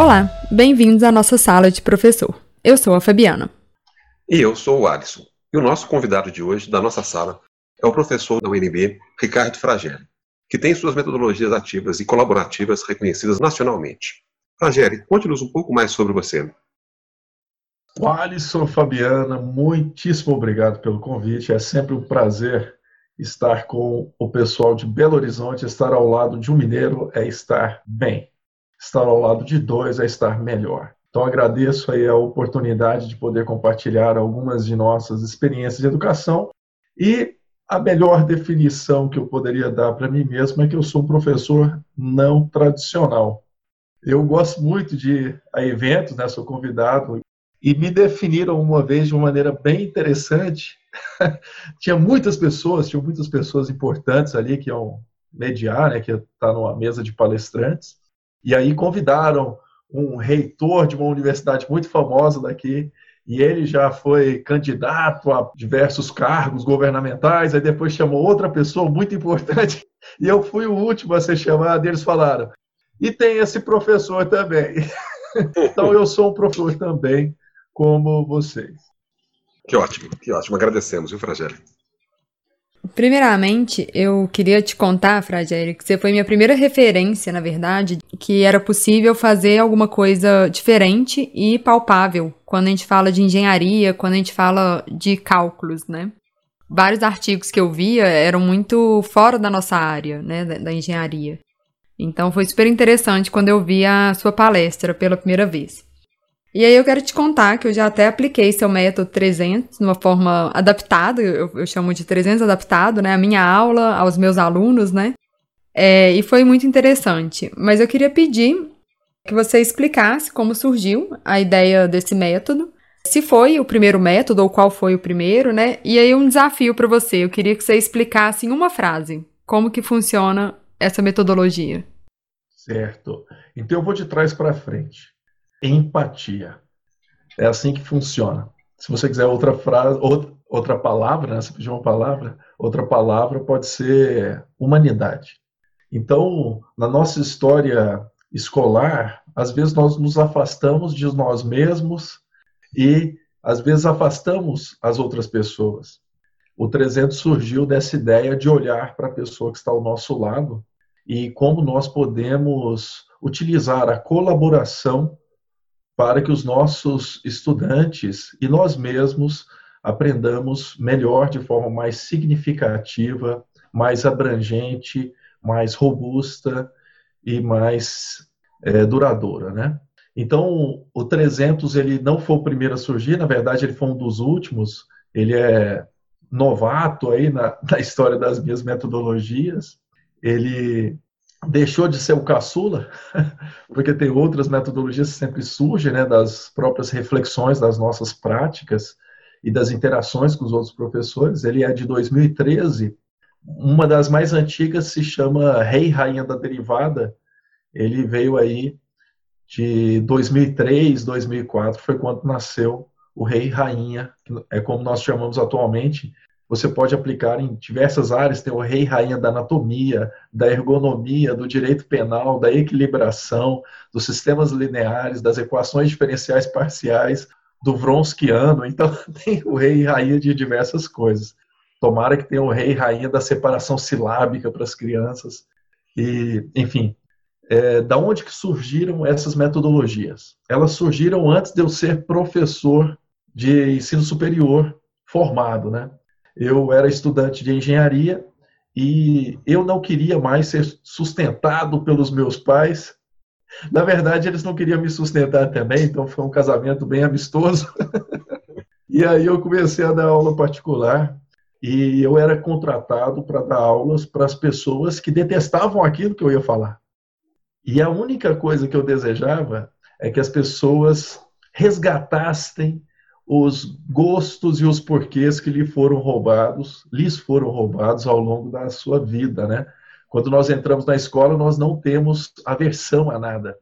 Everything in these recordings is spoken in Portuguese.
Olá, bem-vindos à nossa sala de professor. Eu sou a Fabiana. E eu sou o Alisson. E o nosso convidado de hoje, da nossa sala, é o professor da UNB, Ricardo Frageli, que tem suas metodologias ativas e colaborativas reconhecidas nacionalmente. Frageli, conte-nos um pouco mais sobre você. O Alisson, Fabiana, muitíssimo obrigado pelo convite. É sempre um prazer estar com o pessoal de Belo Horizonte. Estar ao lado de um mineiro é estar bem estar ao lado de dois é estar melhor. Então agradeço aí a oportunidade de poder compartilhar algumas de nossas experiências de educação e a melhor definição que eu poderia dar para mim mesmo é que eu sou um professor não tradicional. Eu gosto muito de ir a eventos, né, sou convidado, e me definiram uma vez de uma maneira bem interessante. tinha muitas pessoas, tinha muitas pessoas importantes ali que iam mediar, né, que estar numa mesa de palestrantes. E aí convidaram um reitor de uma universidade muito famosa daqui, e ele já foi candidato a diversos cargos governamentais, aí depois chamou outra pessoa muito importante, e eu fui o último a ser chamado, e eles falaram, e tem esse professor também. então eu sou um professor também, como vocês. Que ótimo, que ótimo. Agradecemos, viu, Fragélia? Primeiramente, eu queria te contar, Fragélia, que você foi minha primeira referência, na verdade, que era possível fazer alguma coisa diferente e palpável quando a gente fala de engenharia, quando a gente fala de cálculos, né? Vários artigos que eu via eram muito fora da nossa área, né, da, da engenharia. Então foi super interessante quando eu vi a sua palestra pela primeira vez. E aí eu quero te contar que eu já até apliquei seu método 300 de uma forma adaptada, eu, eu chamo de 300 adaptado, né? A minha aula, aos meus alunos, né? É, e foi muito interessante. Mas eu queria pedir que você explicasse como surgiu a ideia desse método, se foi o primeiro método ou qual foi o primeiro, né? E aí um desafio para você, eu queria que você explicasse em uma frase como que funciona essa metodologia. Certo. Então eu vou de trás para frente empatia. É assim que funciona. Se você quiser outra frase, outra, outra palavra, né? você pediu uma palavra, outra palavra pode ser humanidade. Então, na nossa história escolar, às vezes nós nos afastamos de nós mesmos e às vezes afastamos as outras pessoas. O 300 surgiu dessa ideia de olhar para a pessoa que está ao nosso lado e como nós podemos utilizar a colaboração para que os nossos estudantes e nós mesmos aprendamos melhor, de forma mais significativa, mais abrangente, mais robusta e mais é, duradoura, né? Então, o 300 ele não foi o primeiro a surgir, na verdade ele foi um dos últimos. Ele é novato aí na, na história das minhas metodologias. Ele deixou de ser o caçula, porque tem outras metodologias que sempre surgem, né, das próprias reflexões das nossas práticas e das interações com os outros professores. Ele é de 2013. Uma das mais antigas se chama Rei Rainha da Derivada. Ele veio aí de 2003, 2004, foi quando nasceu o Rei Rainha, que é como nós chamamos atualmente, você pode aplicar em diversas áreas, tem o rei e rainha da anatomia, da ergonomia, do direito penal, da equilibração, dos sistemas lineares, das equações diferenciais parciais, do Vronskiano, então tem o rei e rainha de diversas coisas. Tomara que tenha o rei e rainha da separação silábica para as crianças. E, enfim, é, da onde que surgiram essas metodologias? Elas surgiram antes de eu ser professor de ensino superior formado, né? Eu era estudante de engenharia e eu não queria mais ser sustentado pelos meus pais. Na verdade, eles não queriam me sustentar também, então foi um casamento bem amistoso. e aí eu comecei a dar aula particular e eu era contratado para dar aulas para as pessoas que detestavam aquilo que eu ia falar. E a única coisa que eu desejava é que as pessoas resgatassem os gostos e os porquês que lhe foram roubados, lhes foram roubados ao longo da sua vida, né? Quando nós entramos na escola, nós não temos aversão a nada.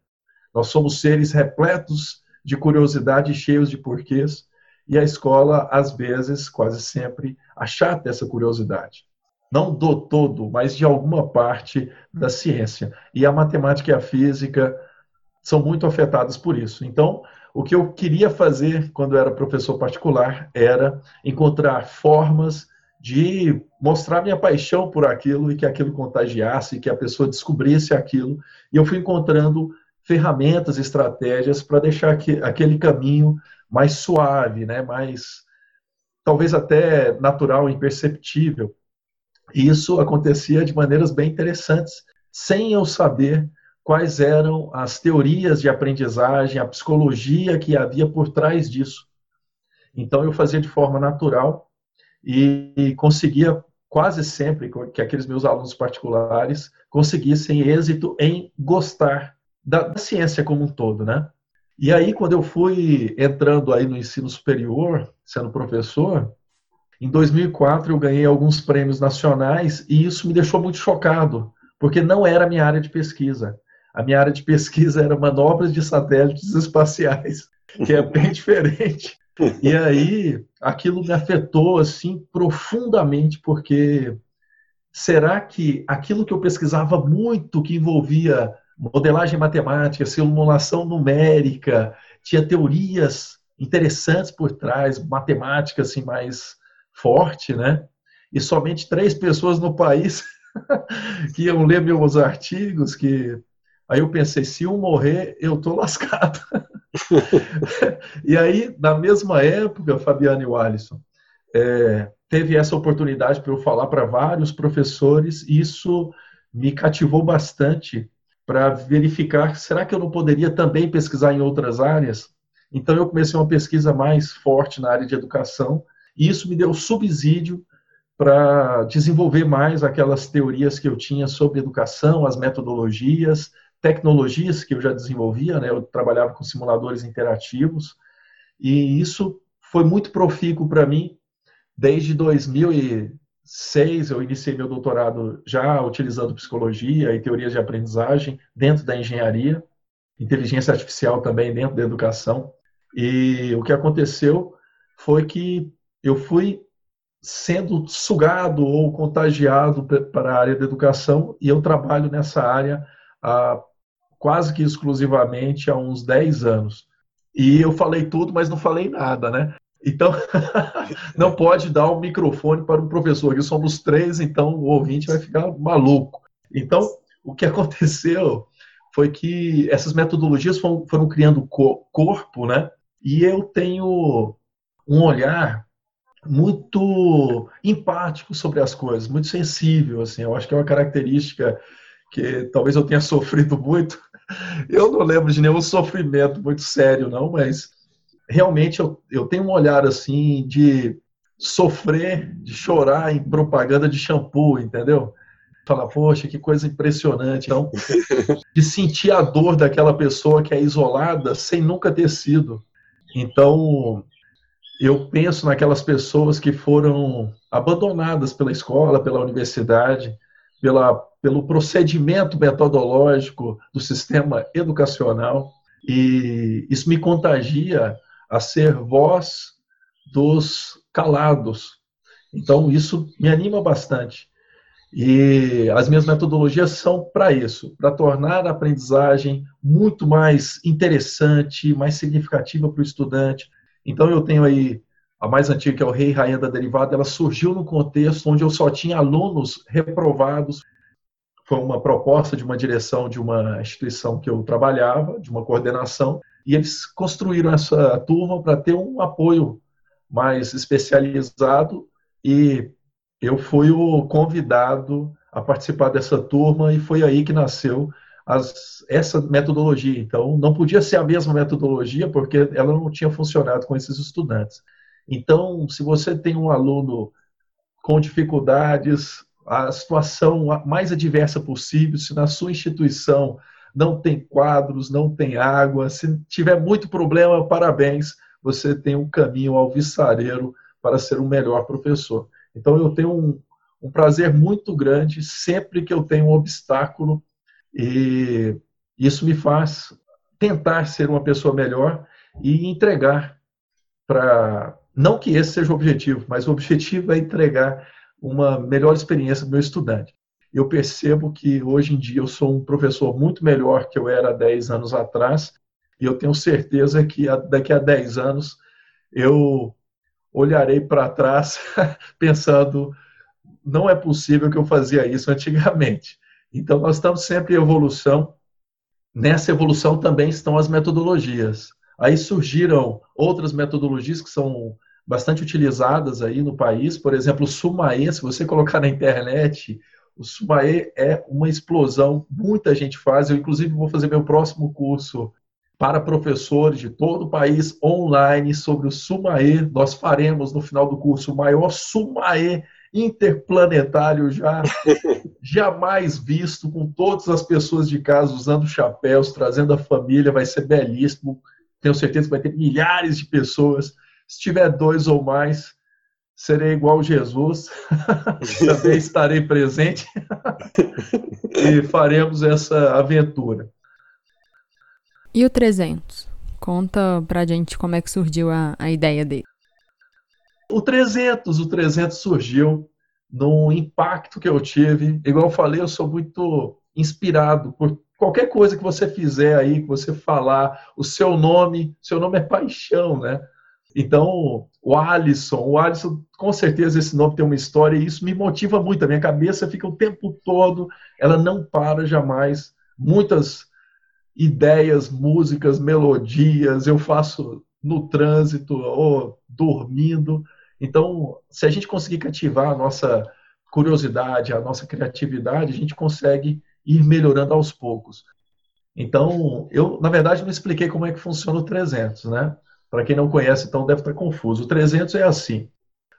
Nós somos seres repletos de curiosidade, cheios de porquês, e a escola, às vezes, quase sempre, achata essa curiosidade. Não do todo, mas de alguma parte da ciência. E a matemática e a física são muito afetadas por isso. Então, o que eu queria fazer quando era professor particular era encontrar formas de mostrar minha paixão por aquilo e que aquilo contagiasse, que a pessoa descobrisse aquilo. E eu fui encontrando ferramentas, estratégias para deixar aquele caminho mais suave, né? mais talvez até natural, imperceptível. E isso acontecia de maneiras bem interessantes, sem eu saber quais eram as teorias de aprendizagem, a psicologia que havia por trás disso. Então eu fazia de forma natural e conseguia quase sempre que aqueles meus alunos particulares conseguissem êxito em gostar da, ciência como um todo, né? E aí quando eu fui entrando aí no ensino superior, sendo professor, em 2004 eu ganhei alguns prêmios nacionais e isso me deixou muito chocado, porque não era a minha área de pesquisa. A minha área de pesquisa era manobras de satélites espaciais, que é bem diferente. E aí, aquilo me afetou assim profundamente, porque será que aquilo que eu pesquisava muito, que envolvia modelagem matemática, simulação numérica, tinha teorias interessantes por trás, matemática assim mais forte, né? E somente três pessoas no país que iam ler meus artigos, que Aí eu pensei, se um morrer, eu tô lascado. e aí, na mesma época, Fabiano e o Alisson, é, teve essa oportunidade para eu falar para vários professores, e isso me cativou bastante para verificar, será que eu não poderia também pesquisar em outras áreas? Então eu comecei uma pesquisa mais forte na área de educação, e isso me deu subsídio para desenvolver mais aquelas teorias que eu tinha sobre educação, as metodologias, tecnologias que eu já desenvolvia, né? Eu trabalhava com simuladores interativos e isso foi muito profícuo para mim. Desde 2006 eu iniciei meu doutorado já utilizando psicologia e teorias de aprendizagem dentro da engenharia, inteligência artificial também dentro da educação. E o que aconteceu foi que eu fui sendo sugado ou contagiado para a área da educação e eu trabalho nessa área há quase que exclusivamente há uns 10 anos. E eu falei tudo, mas não falei nada, né? Então, não pode dar um microfone para um professor. Aqui somos três, então o ouvinte vai ficar maluco. Então, o que aconteceu foi que essas metodologias foram, foram criando corpo, né? E eu tenho um olhar muito empático sobre as coisas, muito sensível, assim. Eu acho que é uma característica que talvez eu tenha sofrido muito. Eu não lembro de nenhum sofrimento muito sério, não, mas realmente eu, eu tenho um olhar assim de sofrer, de chorar em propaganda de shampoo, entendeu? Falar, poxa, que coisa impressionante. Então, de sentir a dor daquela pessoa que é isolada sem nunca ter sido. Então, eu penso naquelas pessoas que foram abandonadas pela escola, pela universidade, pela pelo procedimento metodológico do sistema educacional e isso me contagia a ser voz dos calados. Então isso me anima bastante. E as minhas metodologias são para isso, para tornar a aprendizagem muito mais interessante, mais significativa para o estudante. Então eu tenho aí a mais antiga, que é o Rei Rainha da Derivada, ela surgiu no contexto onde eu só tinha alunos reprovados foi uma proposta de uma direção de uma instituição que eu trabalhava, de uma coordenação, e eles construíram essa turma para ter um apoio mais especializado e eu fui o convidado a participar dessa turma e foi aí que nasceu as, essa metodologia. Então, não podia ser a mesma metodologia porque ela não tinha funcionado com esses estudantes. Então, se você tem um aluno com dificuldades, a situação mais adversa possível, se na sua instituição não tem quadros, não tem água, se tiver muito problema, parabéns, você tem um caminho alvissareiro para ser um melhor professor. Então eu tenho um, um prazer muito grande sempre que eu tenho um obstáculo e isso me faz tentar ser uma pessoa melhor e entregar para não que esse seja o objetivo, mas o objetivo é entregar uma melhor experiência para o meu estudante. eu percebo que hoje em dia eu sou um professor muito melhor que eu era há 10 anos atrás, e eu tenho certeza que daqui a 10 anos eu olharei para trás pensando não é possível que eu fazia isso antigamente. Então nós estamos sempre em evolução. Nessa evolução também estão as metodologias. Aí surgiram outras metodologias que são bastante utilizadas aí no país, por exemplo, o Sumaê, se você colocar na internet, o Sumaê é uma explosão, muita gente faz, eu inclusive vou fazer meu próximo curso para professores de todo o país online sobre o Sumaê. Nós faremos no final do curso o maior Sumaê interplanetário já jamais visto, com todas as pessoas de casa usando chapéus, trazendo a família, vai ser belíssimo. Tenho certeza que vai ter milhares de pessoas. Se tiver dois ou mais, serei igual Jesus, também estarei presente e faremos essa aventura. E o 300? Conta pra gente como é que surgiu a, a ideia dele. O 300, o 300 surgiu num impacto que eu tive. Igual eu falei, eu sou muito inspirado por qualquer coisa que você fizer aí, que você falar, o seu nome, seu nome é paixão, né? Então, o Alisson, o Alisson, com certeza esse nome tem uma história e isso me motiva muito. A minha cabeça fica o tempo todo, ela não para jamais. Muitas ideias, músicas, melodias, eu faço no trânsito ou dormindo. Então, se a gente conseguir cativar a nossa curiosidade, a nossa criatividade, a gente consegue ir melhorando aos poucos. Então, eu, na verdade, não expliquei como é que funciona o 300, né? Para quem não conhece, então deve estar confuso. O 300 é assim: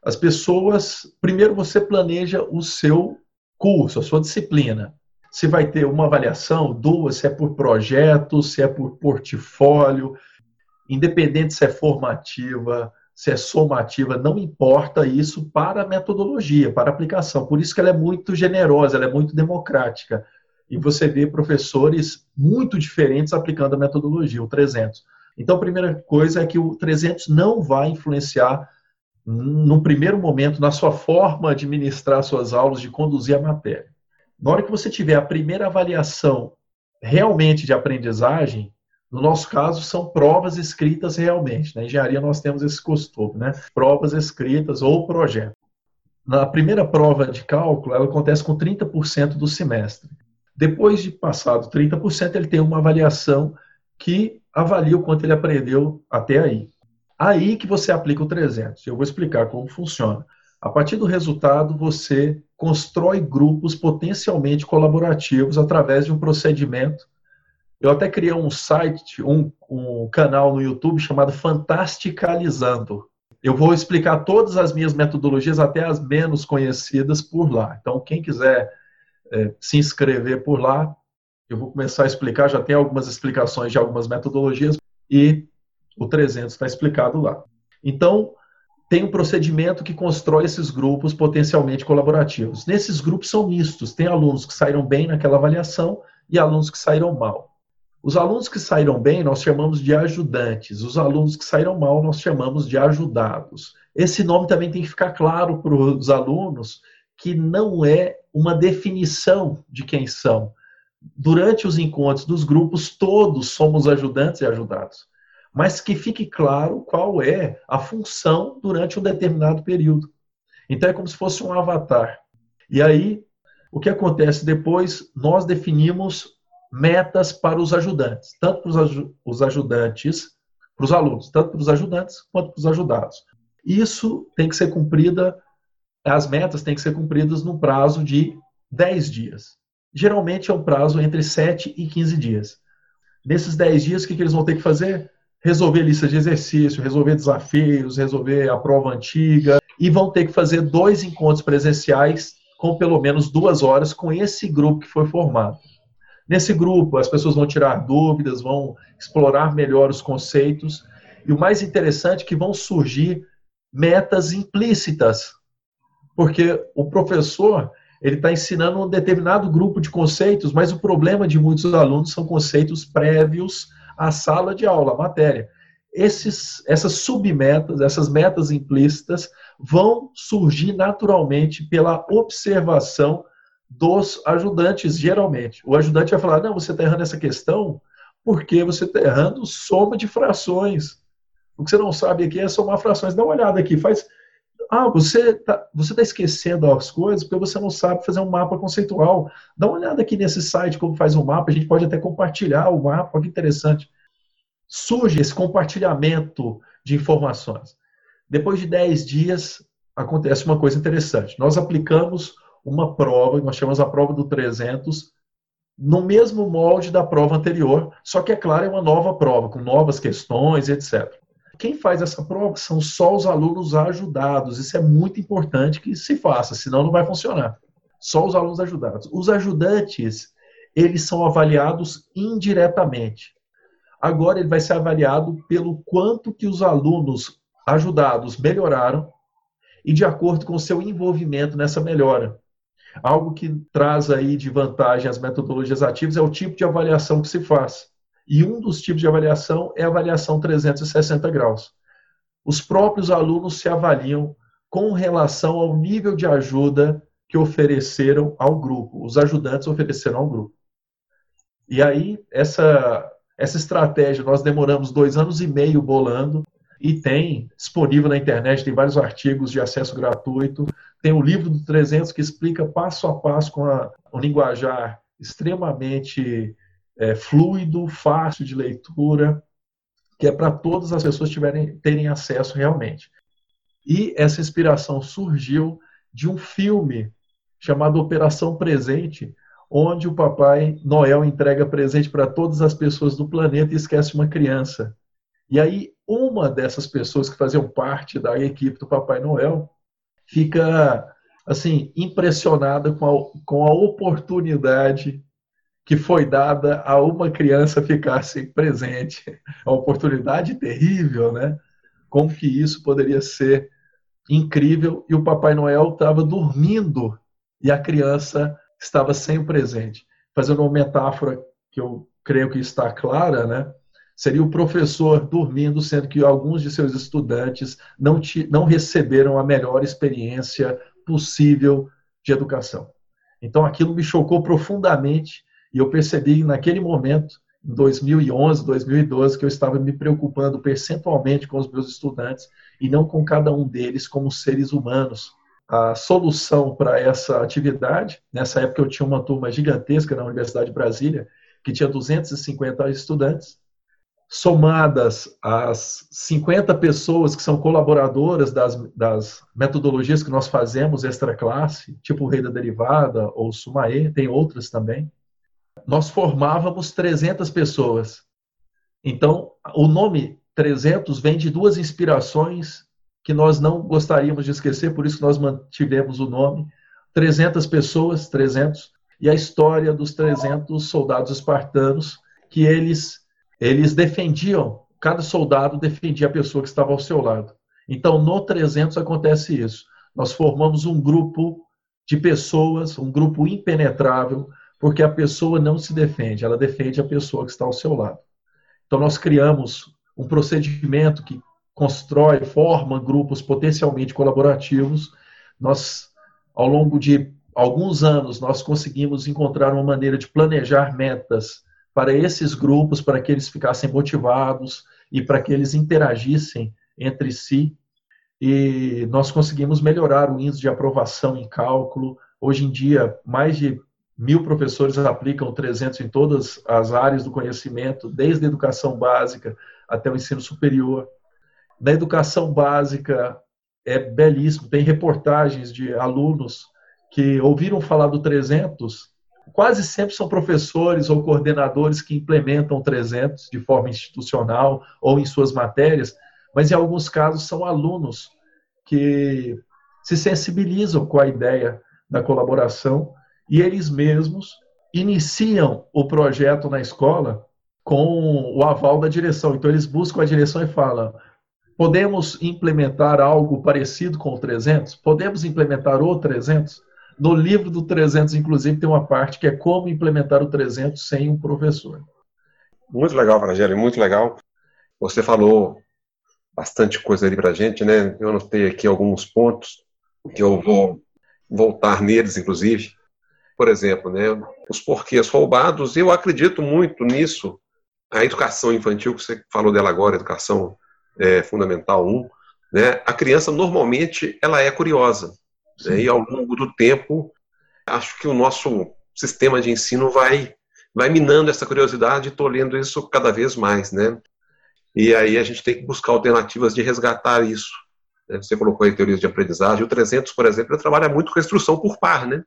as pessoas, primeiro você planeja o seu curso, a sua disciplina se vai ter uma avaliação, duas, se é por projeto, se é por portfólio, independente se é formativa, se é somativa, não importa isso para a metodologia, para a aplicação. Por isso que ela é muito generosa, ela é muito democrática. E você vê professores muito diferentes aplicando a metodologia, o 300. Então, a primeira coisa é que o 300 não vai influenciar, no primeiro momento, na sua forma de ministrar suas aulas, de conduzir a matéria. Na hora que você tiver a primeira avaliação realmente de aprendizagem, no nosso caso, são provas escritas realmente. Na engenharia, nós temos esse costume, né? Provas escritas ou projeto. Na primeira prova de cálculo, ela acontece com 30% do semestre. Depois de passado 30%, ele tem uma avaliação que avalia o quanto ele aprendeu até aí. Aí que você aplica o 300. Eu vou explicar como funciona. A partir do resultado, você constrói grupos potencialmente colaborativos através de um procedimento. Eu até criei um site, um, um canal no YouTube chamado Fantasticalizando. Eu vou explicar todas as minhas metodologias, até as menos conhecidas, por lá. Então, quem quiser é, se inscrever por lá, eu vou começar a explicar. Já tem algumas explicações de algumas metodologias e o 300 está explicado lá. Então, tem um procedimento que constrói esses grupos potencialmente colaborativos. Nesses grupos são mistos, tem alunos que saíram bem naquela avaliação e alunos que saíram mal. Os alunos que saíram bem nós chamamos de ajudantes, os alunos que saíram mal nós chamamos de ajudados. Esse nome também tem que ficar claro para os alunos que não é uma definição de quem são. Durante os encontros dos grupos, todos somos ajudantes e ajudados mas que fique claro qual é a função durante um determinado período. Então é como se fosse um avatar. E aí, o que acontece depois? Nós definimos metas para os ajudantes, tanto para os ajudantes, para os alunos, tanto para os ajudantes quanto para os ajudados. Isso tem que ser cumprida, as metas têm que ser cumpridas no prazo de 10 dias. Geralmente é um prazo entre 7 e 15 dias. Nesses 10 dias, o que, que eles vão ter que fazer? resolver lista de exercício, resolver desafios, resolver a prova antiga, e vão ter que fazer dois encontros presenciais com pelo menos duas horas com esse grupo que foi formado. Nesse grupo, as pessoas vão tirar dúvidas, vão explorar melhor os conceitos, e o mais interessante é que vão surgir metas implícitas, porque o professor ele está ensinando um determinado grupo de conceitos, mas o problema de muitos alunos são conceitos prévios a sala de aula, a matéria. Esses, essas submetas, essas metas implícitas, vão surgir naturalmente pela observação dos ajudantes, geralmente. O ajudante vai falar: não, você está errando essa questão porque você está errando soma de frações. O que você não sabe aqui é somar frações. Dá uma olhada aqui, faz. Ah, você está você tá esquecendo as coisas porque você não sabe fazer um mapa conceitual. Dá uma olhada aqui nesse site como faz um mapa, a gente pode até compartilhar o mapa, que interessante. Surge esse compartilhamento de informações. Depois de 10 dias, acontece uma coisa interessante. Nós aplicamos uma prova, nós chamamos a prova do 300, no mesmo molde da prova anterior, só que, é claro, é uma nova prova, com novas questões, etc. Quem faz essa prova são só os alunos ajudados. Isso é muito importante que se faça, senão não vai funcionar. Só os alunos ajudados. Os ajudantes, eles são avaliados indiretamente. Agora ele vai ser avaliado pelo quanto que os alunos ajudados melhoraram e de acordo com o seu envolvimento nessa melhora. Algo que traz aí de vantagem as metodologias ativas é o tipo de avaliação que se faz. E um dos tipos de avaliação é a avaliação 360 graus. Os próprios alunos se avaliam com relação ao nível de ajuda que ofereceram ao grupo. Os ajudantes ofereceram ao grupo. E aí, essa, essa estratégia, nós demoramos dois anos e meio bolando, e tem disponível na internet, tem vários artigos de acesso gratuito. Tem o livro do 300 que explica passo a passo com a, um linguajar extremamente é, fluido, fácil de leitura, que é para todas as pessoas tiverem, terem acesso realmente. E essa inspiração surgiu de um filme chamado Operação Presente, onde o papai Noel entrega presente para todas as pessoas do planeta e esquece uma criança. E aí, uma dessas pessoas que faziam parte da equipe do Papai Noel fica, assim, impressionada com a, com a oportunidade que foi dada a uma criança ficar-se presente. A oportunidade terrível, né? Como que isso poderia ser incrível e o Papai Noel estava dormindo e a criança estava sem presente. Fazendo uma metáfora que eu creio que está clara, né? seria o professor dormindo, sendo que alguns de seus estudantes não, te, não receberam a melhor experiência possível de educação. Então aquilo me chocou profundamente e eu percebi naquele momento, em 2011, 2012, que eu estava me preocupando percentualmente com os meus estudantes e não com cada um deles como seres humanos. A solução para essa atividade, nessa época eu tinha uma turma gigantesca na Universidade de Brasília, que tinha 250 estudantes, somadas as 50 pessoas que são colaboradoras das, das metodologias que nós fazemos extra classe, tipo Rei da Derivada ou Sumaê, tem outras também, nós formávamos 300 pessoas. Então, o nome 300 vem de duas inspirações que nós não gostaríamos de esquecer, por isso nós mantivemos o nome. 300 pessoas, 300, e a história dos 300 soldados espartanos, que eles eles defendiam, cada soldado defendia a pessoa que estava ao seu lado. Então, no 300 acontece isso. Nós formamos um grupo de pessoas, um grupo impenetrável, porque a pessoa não se defende, ela defende a pessoa que está ao seu lado. Então, nós criamos um procedimento que constrói, forma grupos potencialmente colaborativos. Nós, ao longo de alguns anos, nós conseguimos encontrar uma maneira de planejar metas para esses grupos, para que eles ficassem motivados e para que eles interagissem entre si. E nós conseguimos melhorar o índice de aprovação em cálculo. Hoje em dia, mais de mil professores aplicam 300 em todas as áreas do conhecimento, desde a educação básica até o ensino superior. Na educação básica, é belíssimo, tem reportagens de alunos que ouviram falar do 300 quase sempre são professores ou coordenadores que implementam 300 de forma institucional ou em suas matérias, mas em alguns casos são alunos que se sensibilizam com a ideia da colaboração e eles mesmos iniciam o projeto na escola com o aval da direção. Então eles buscam a direção e falam: podemos implementar algo parecido com o 300? Podemos implementar o 300? No livro do 300, inclusive, tem uma parte que é como implementar o 300 sem um professor. Muito legal, Fragério, muito legal. Você falou bastante coisa ali para a gente, né? Eu anotei aqui alguns pontos que eu vou voltar neles, inclusive. Por exemplo, né, os porquês roubados, eu acredito muito nisso. A educação infantil, que você falou dela agora, educação é, fundamental 1, né, a criança normalmente ela é curiosa. Né, e ao longo do tempo, acho que o nosso sistema de ensino vai, vai minando essa curiosidade e tolhendo isso cada vez mais. Né? E aí a gente tem que buscar alternativas de resgatar isso. Né? Você colocou aí teorias de aprendizagem. O 300, por exemplo, trabalha muito com a instrução por par, né?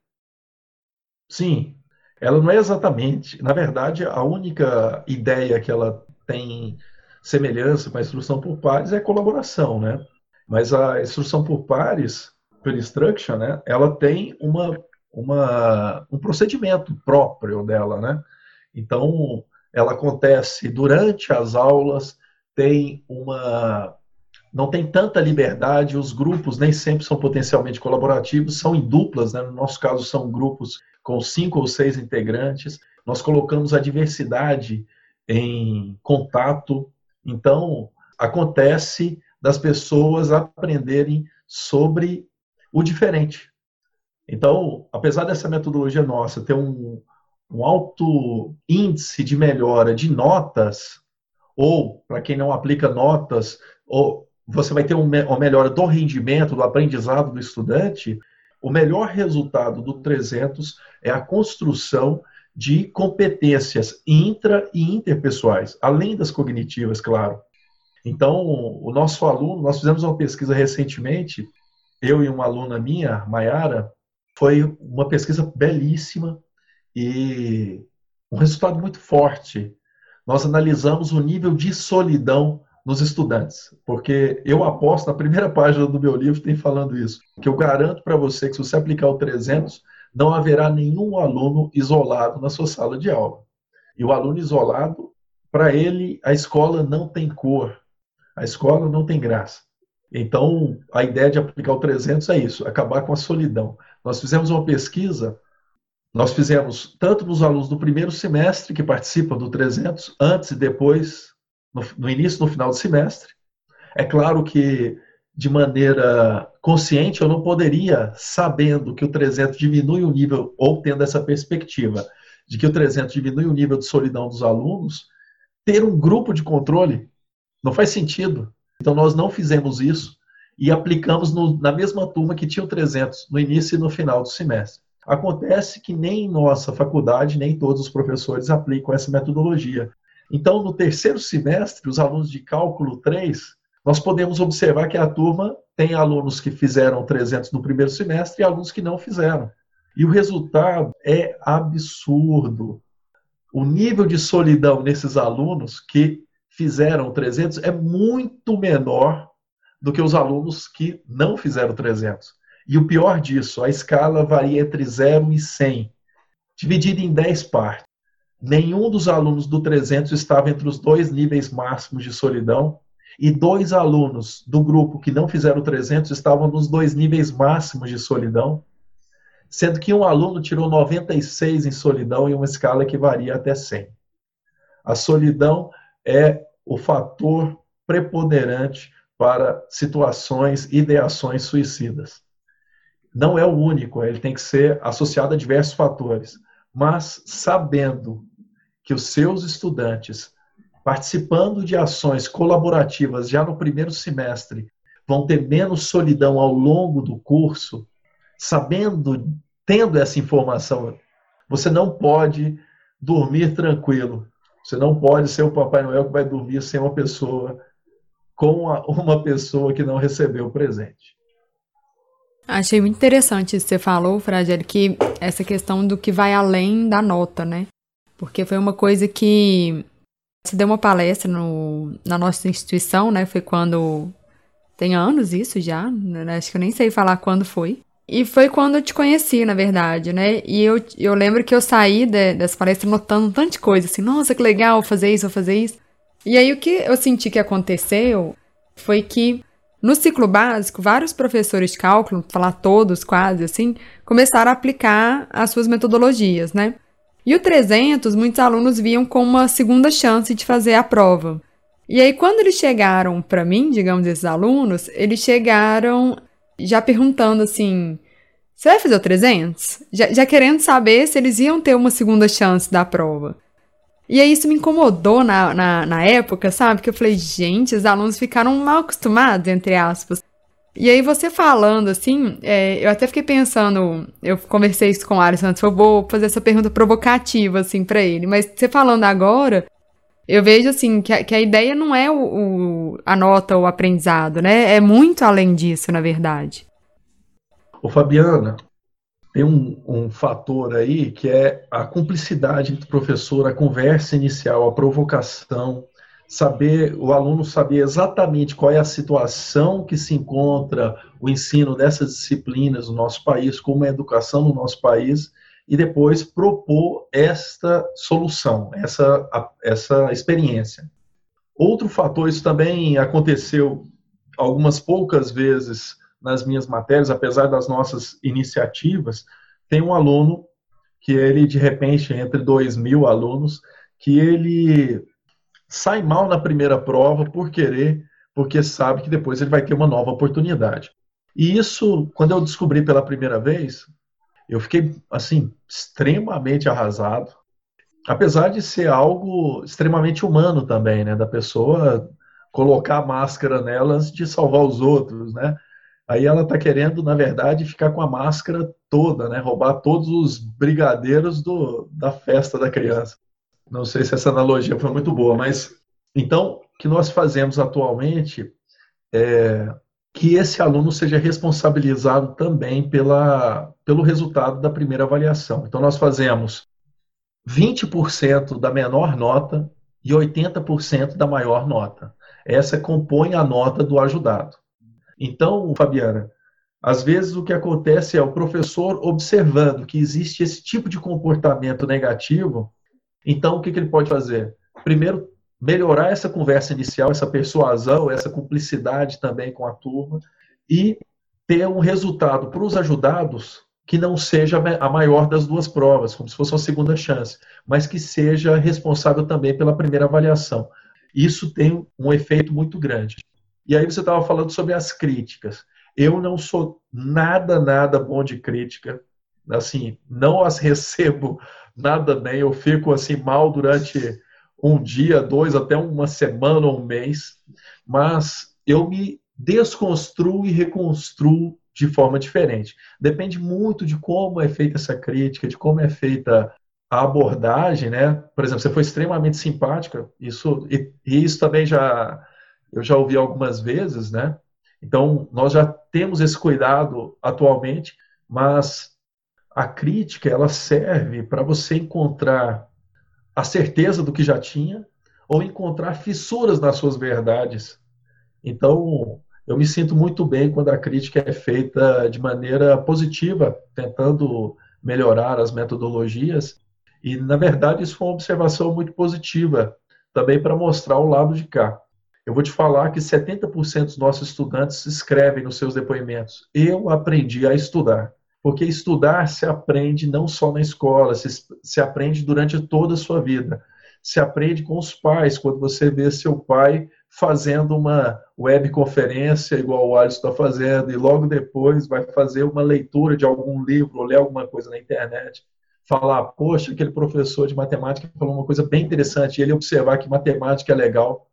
Sim, ela não é exatamente. Na verdade, a única ideia que ela tem semelhança com a instrução por pares é a colaboração, né? Mas a instrução por pares, per instruction, né? Ela tem uma, uma, um procedimento próprio dela, né? Então, ela acontece durante as aulas, tem uma não tem tanta liberdade, os grupos nem sempre são potencialmente colaborativos, são em duplas, né? no nosso caso são grupos com cinco ou seis integrantes. Nós colocamos a diversidade em contato. Então, acontece das pessoas aprenderem sobre o diferente. Então, apesar dessa metodologia nossa ter um, um alto índice de melhora de notas, ou, para quem não aplica notas, ou você vai ter uma melhora do rendimento, do aprendizado do estudante, o melhor resultado do 300 é a construção de competências intra e interpessoais, além das cognitivas, claro. Então, o nosso aluno, nós fizemos uma pesquisa recentemente, eu e uma aluna minha, Mayara, foi uma pesquisa belíssima e um resultado muito forte. Nós analisamos o nível de solidão nos estudantes, porque eu aposto na primeira página do meu livro tem falando isso, que eu garanto para você que se você aplicar o 300, não haverá nenhum aluno isolado na sua sala de aula. E o aluno isolado, para ele, a escola não tem cor, a escola não tem graça. Então, a ideia de aplicar o 300 é isso, acabar com a solidão. Nós fizemos uma pesquisa, nós fizemos tanto nos alunos do primeiro semestre que participam do 300, antes e depois no, no início no final do semestre. É claro que, de maneira consciente, eu não poderia, sabendo que o 300 diminui o nível, ou tendo essa perspectiva de que o 300 diminui o nível de solidão dos alunos, ter um grupo de controle. Não faz sentido. Então, nós não fizemos isso e aplicamos no, na mesma turma que tinha o 300, no início e no final do semestre. Acontece que nem em nossa faculdade, nem todos os professores aplicam essa metodologia. Então, no terceiro semestre, os alunos de cálculo 3, nós podemos observar que a turma tem alunos que fizeram 300 no primeiro semestre e alunos que não fizeram. E o resultado é absurdo. O nível de solidão nesses alunos que fizeram 300 é muito menor do que os alunos que não fizeram 300. E o pior disso, a escala varia entre 0 e 100, dividida em 10 partes nenhum dos alunos do 300 estava entre os dois níveis máximos de solidão e dois alunos do grupo que não fizeram 300 estavam nos dois níveis máximos de solidão, sendo que um aluno tirou 96 em solidão em uma escala que varia até 100. A solidão é o fator preponderante para situações, ideações suicidas. Não é o único, ele tem que ser associado a diversos fatores, mas sabendo que os seus estudantes, participando de ações colaborativas já no primeiro semestre, vão ter menos solidão ao longo do curso, sabendo, tendo essa informação, você não pode dormir tranquilo. Você não pode ser o Papai Noel que vai dormir sem uma pessoa, com uma pessoa que não recebeu o presente. Achei muito interessante isso que você falou, Fragério, que essa questão do que vai além da nota, né? Porque foi uma coisa que se deu uma palestra no, na nossa instituição, né? Foi quando tem anos isso já, né? acho que eu nem sei falar quando foi. E foi quando eu te conheci, na verdade, né? E eu, eu lembro que eu saí de, dessa palestra notando tanta coisa, assim, nossa, que legal fazer isso, fazer isso. E aí o que eu senti que aconteceu foi que no ciclo básico, vários professores de cálculo, falar todos quase assim, começaram a aplicar as suas metodologias, né? E o 300, muitos alunos viam como uma segunda chance de fazer a prova. E aí, quando eles chegaram para mim, digamos, esses alunos, eles chegaram já perguntando assim: Você vai fazer o 300? Já, já querendo saber se eles iam ter uma segunda chance da prova. E aí isso me incomodou na, na, na época, sabe? Que eu falei, gente, os alunos ficaram mal acostumados, entre aspas. E aí você falando assim, é, eu até fiquei pensando, eu conversei isso com o Alisson antes, eu vou fazer essa pergunta provocativa, assim, para ele. Mas você falando agora, eu vejo, assim, que a, que a ideia não é o, o, a nota ou o aprendizado, né? É muito além disso, na verdade. Ô, Fabiana, tem um, um, fator aí que é a cumplicidade entre o professor, a conversa inicial, a provocação, saber o aluno saber exatamente qual é a situação que se encontra o ensino dessas disciplinas no nosso país, como é a educação no nosso país, e depois propor esta solução, essa, essa experiência. Outro fator, isso também aconteceu algumas poucas vezes nas minhas matérias, apesar das nossas iniciativas, tem um aluno que ele, de repente, entre dois mil alunos, que ele sai mal na primeira prova por querer, porque sabe que depois ele vai ter uma nova oportunidade. E isso, quando eu descobri pela primeira vez, eu fiquei, assim, extremamente arrasado, apesar de ser algo extremamente humano também, né, da pessoa colocar a máscara nelas de salvar os outros, né? Aí ela está querendo, na verdade, ficar com a máscara toda, né? Roubar todos os brigadeiros do, da festa da criança. Não sei se essa analogia foi muito boa, mas então o que nós fazemos atualmente é que esse aluno seja responsabilizado também pela, pelo resultado da primeira avaliação. Então nós fazemos 20% da menor nota e 80% da maior nota. Essa compõe a nota do ajudado. Então, Fabiana, às vezes o que acontece é o professor observando que existe esse tipo de comportamento negativo, então o que, que ele pode fazer? Primeiro, melhorar essa conversa inicial, essa persuasão, essa cumplicidade também com a turma e ter um resultado para os ajudados que não seja a maior das duas provas, como se fosse uma segunda chance, mas que seja responsável também pela primeira avaliação. Isso tem um efeito muito grande. E aí você estava falando sobre as críticas. Eu não sou nada, nada bom de crítica. Assim, não as recebo nada bem. Eu fico assim mal durante um dia, dois, até uma semana ou um mês. Mas eu me desconstruo e reconstruo de forma diferente. Depende muito de como é feita essa crítica, de como é feita a abordagem, né? Por exemplo, você foi extremamente simpática. Isso e, e isso também já eu já ouvi algumas vezes, né? Então, nós já temos esse cuidado atualmente, mas a crítica, ela serve para você encontrar a certeza do que já tinha ou encontrar fissuras nas suas verdades. Então, eu me sinto muito bem quando a crítica é feita de maneira positiva, tentando melhorar as metodologias. E, na verdade, isso foi uma observação muito positiva, também para mostrar o lado de cá. Eu vou te falar que 70% dos nossos estudantes escrevem nos seus depoimentos. Eu aprendi a estudar. Porque estudar se aprende não só na escola, se, se aprende durante toda a sua vida. Se aprende com os pais, quando você vê seu pai fazendo uma webconferência, igual o Alisson está fazendo, e logo depois vai fazer uma leitura de algum livro, ou ler alguma coisa na internet, falar, poxa, aquele professor de matemática falou uma coisa bem interessante, e ele observar que matemática é legal,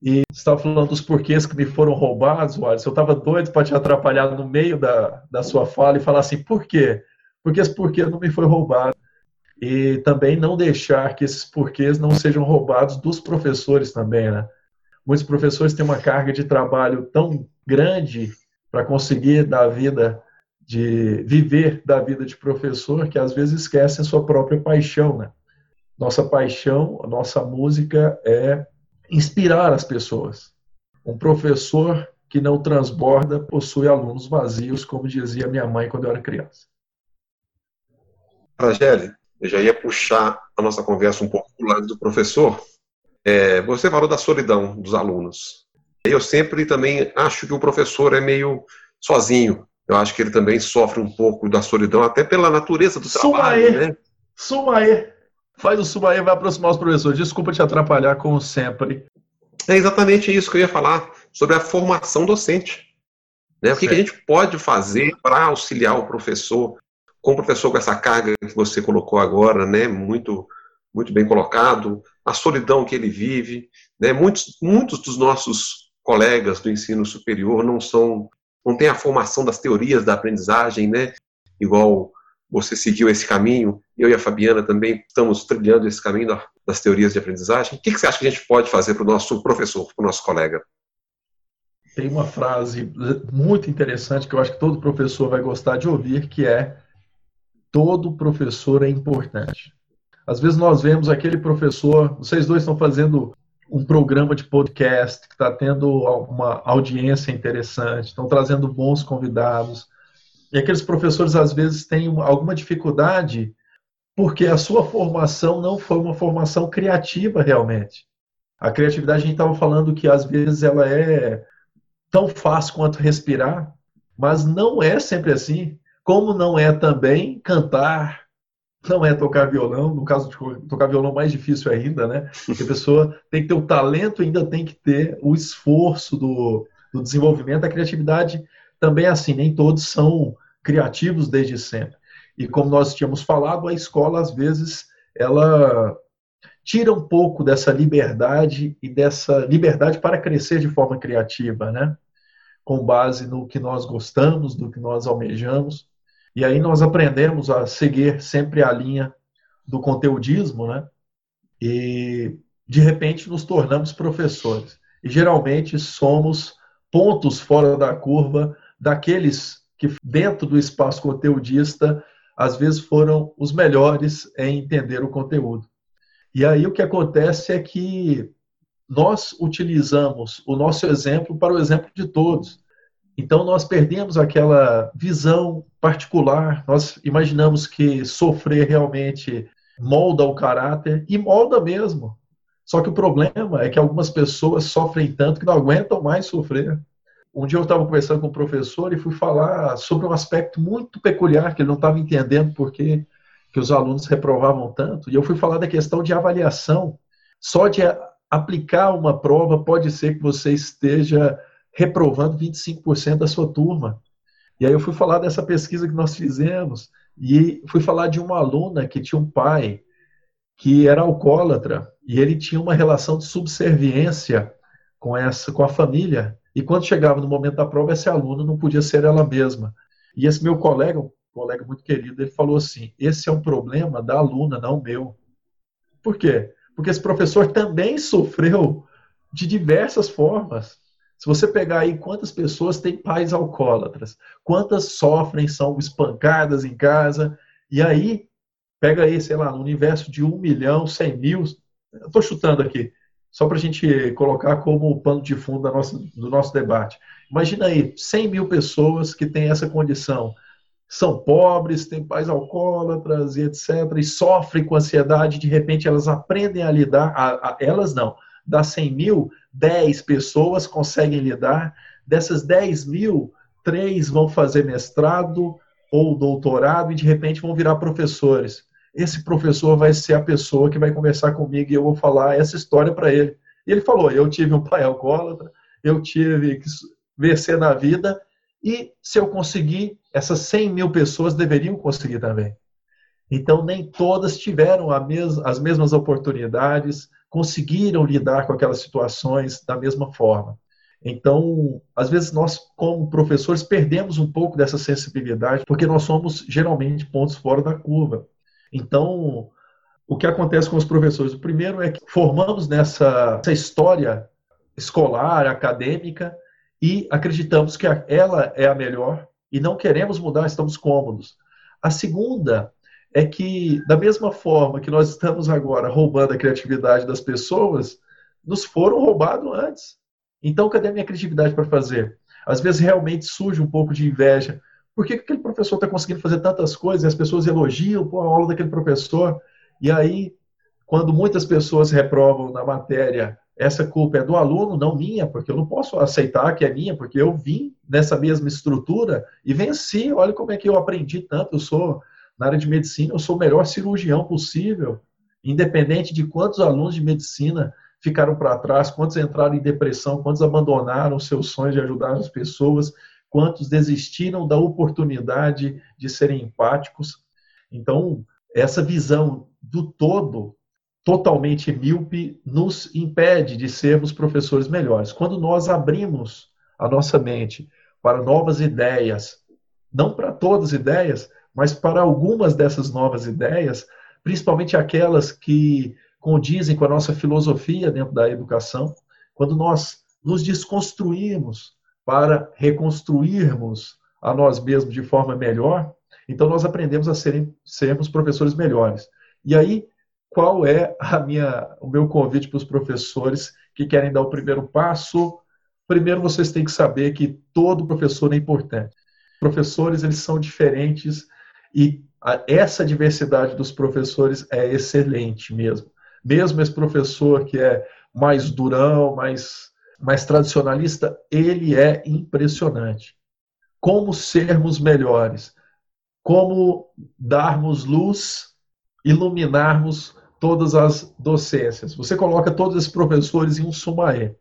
e você estava falando dos porquês que me foram roubados, Wallace. Eu estava doido para te atrapalhar no meio da, da sua fala e falar assim, por quê? Porque esse porquê não me foi roubado. E também não deixar que esses porquês não sejam roubados dos professores também, né? Muitos professores têm uma carga de trabalho tão grande para conseguir dar vida de viver da vida de professor que às vezes esquecem sua própria paixão, né? Nossa paixão, nossa música é inspirar as pessoas. Um professor que não transborda possui alunos vazios, como dizia minha mãe quando eu era criança. Rangeli, eu já ia puxar a nossa conversa um pouco para o lado do professor. É, você falou da solidão dos alunos. Eu sempre também acho que o professor é meio sozinho. Eu acho que ele também sofre um pouco da solidão, até pela natureza do trabalho. Né? Sumaê. Faz o suma aí, vai aproximar os professores. Desculpa te atrapalhar, como sempre. É exatamente isso que eu ia falar sobre a formação docente. Né? O que, que, a gente pode fazer para auxiliar o professor, com o professor com essa carga que você colocou agora, né? muito, muito bem colocado, a solidão que ele vive. Né? Muitos, muitos dos nossos colegas do ensino superior não são não têm a formação das teorias da aprendizagem, né? igual você seguiu esse caminho, eu e a Fabiana também estamos trilhando esse caminho das teorias de aprendizagem. O que você acha que a gente pode fazer para o nosso professor, para o nosso colega? Tem uma frase muito interessante que eu acho que todo professor vai gostar de ouvir, que é todo professor é importante. Às vezes nós vemos aquele professor, vocês dois estão fazendo um programa de podcast que está tendo uma audiência interessante, estão trazendo bons convidados, e aqueles professores às vezes têm alguma dificuldade porque a sua formação não foi uma formação criativa realmente. A criatividade a gente estava falando que às vezes ela é tão fácil quanto respirar, mas não é sempre assim. Como não é também cantar, não é tocar violão, no caso de tocar violão mais difícil ainda, né? Porque a pessoa tem que ter o talento, ainda tem que ter o esforço do, do desenvolvimento, a criatividade também é assim, nem todos são criativos desde sempre. E como nós tínhamos falado, a escola, às vezes, ela tira um pouco dessa liberdade e dessa liberdade para crescer de forma criativa, né? Com base no que nós gostamos, do que nós almejamos. E aí nós aprendemos a seguir sempre a linha do conteudismo, né? E de repente nos tornamos professores. E geralmente somos pontos fora da curva daqueles que dentro do espaço conteudista às vezes foram os melhores em entender o conteúdo. E aí o que acontece é que nós utilizamos o nosso exemplo para o exemplo de todos. Então nós perdemos aquela visão particular, nós imaginamos que sofrer realmente molda o caráter e molda mesmo. Só que o problema é que algumas pessoas sofrem tanto que não aguentam mais sofrer. Um dia eu estava conversando com um professor e fui falar sobre um aspecto muito peculiar que ele não estava entendendo porque que os alunos reprovavam tanto. E eu fui falar da questão de avaliação. Só de aplicar uma prova pode ser que você esteja reprovando 25% da sua turma. E aí eu fui falar dessa pesquisa que nós fizemos e fui falar de uma aluna que tinha um pai que era alcoólatra e ele tinha uma relação de subserviência com essa com a família e quando chegava no momento da prova, essa aluna não podia ser ela mesma. E esse meu colega, um colega muito querido, ele falou assim: esse é um problema da aluna, não meu. Por quê? Porque esse professor também sofreu de diversas formas. Se você pegar aí quantas pessoas têm pais alcoólatras, quantas sofrem, são espancadas em casa, e aí, pega aí, sei lá, no universo de um milhão, cem mil, estou chutando aqui, só para a gente colocar como pano de fundo nossa, do nosso debate. Imagina aí, 100 mil pessoas que têm essa condição. São pobres, têm pais alcoólatras e etc. E sofrem com ansiedade, de repente elas aprendem a lidar, a, a, elas não. Das 100 mil, 10 pessoas conseguem lidar. Dessas 10 mil, 3 vão fazer mestrado ou doutorado e de repente vão virar professores esse professor vai ser a pessoa que vai conversar comigo e eu vou falar essa história para ele. E ele falou: eu tive um pai alcoólatra, eu tive que vencer na vida, e se eu conseguir, essas 100 mil pessoas deveriam conseguir também. Então, nem todas tiveram mes as mesmas oportunidades, conseguiram lidar com aquelas situações da mesma forma. Então, às vezes nós, como professores, perdemos um pouco dessa sensibilidade, porque nós somos geralmente pontos fora da curva. Então, o que acontece com os professores? O primeiro é que formamos nessa história escolar, acadêmica, e acreditamos que ela é a melhor e não queremos mudar, estamos cômodos. A segunda é que, da mesma forma que nós estamos agora roubando a criatividade das pessoas, nos foram roubados antes. Então, cadê a minha criatividade para fazer? Às vezes realmente surge um pouco de inveja por que aquele professor está conseguindo fazer tantas coisas e as pessoas elogiam pô, a aula daquele professor? E aí, quando muitas pessoas reprovam na matéria, essa culpa é do aluno, não minha, porque eu não posso aceitar que é minha, porque eu vim nessa mesma estrutura e venci. Olha como é que eu aprendi tanto. Eu sou, na área de medicina, eu sou o melhor cirurgião possível, independente de quantos alunos de medicina ficaram para trás, quantos entraram em depressão, quantos abandonaram seus sonhos de ajudar as pessoas, quantos desistiram da oportunidade de serem empáticos. Então, essa visão do todo, totalmente míope, nos impede de sermos professores melhores. Quando nós abrimos a nossa mente para novas ideias, não para todas as ideias, mas para algumas dessas novas ideias, principalmente aquelas que condizem com a nossa filosofia dentro da educação, quando nós nos desconstruímos para reconstruirmos a nós mesmos de forma melhor, então nós aprendemos a serem, sermos professores melhores. E aí, qual é a minha, o meu convite para os professores que querem dar o primeiro passo? Primeiro, vocês têm que saber que todo professor é importante. Professores, eles são diferentes e a, essa diversidade dos professores é excelente mesmo. Mesmo esse professor que é mais durão, mais, mais tradicionalista, ele é impressionante. Como sermos melhores, como darmos luz, iluminarmos todas as docências. Você coloca todos esses professores em um sumaê.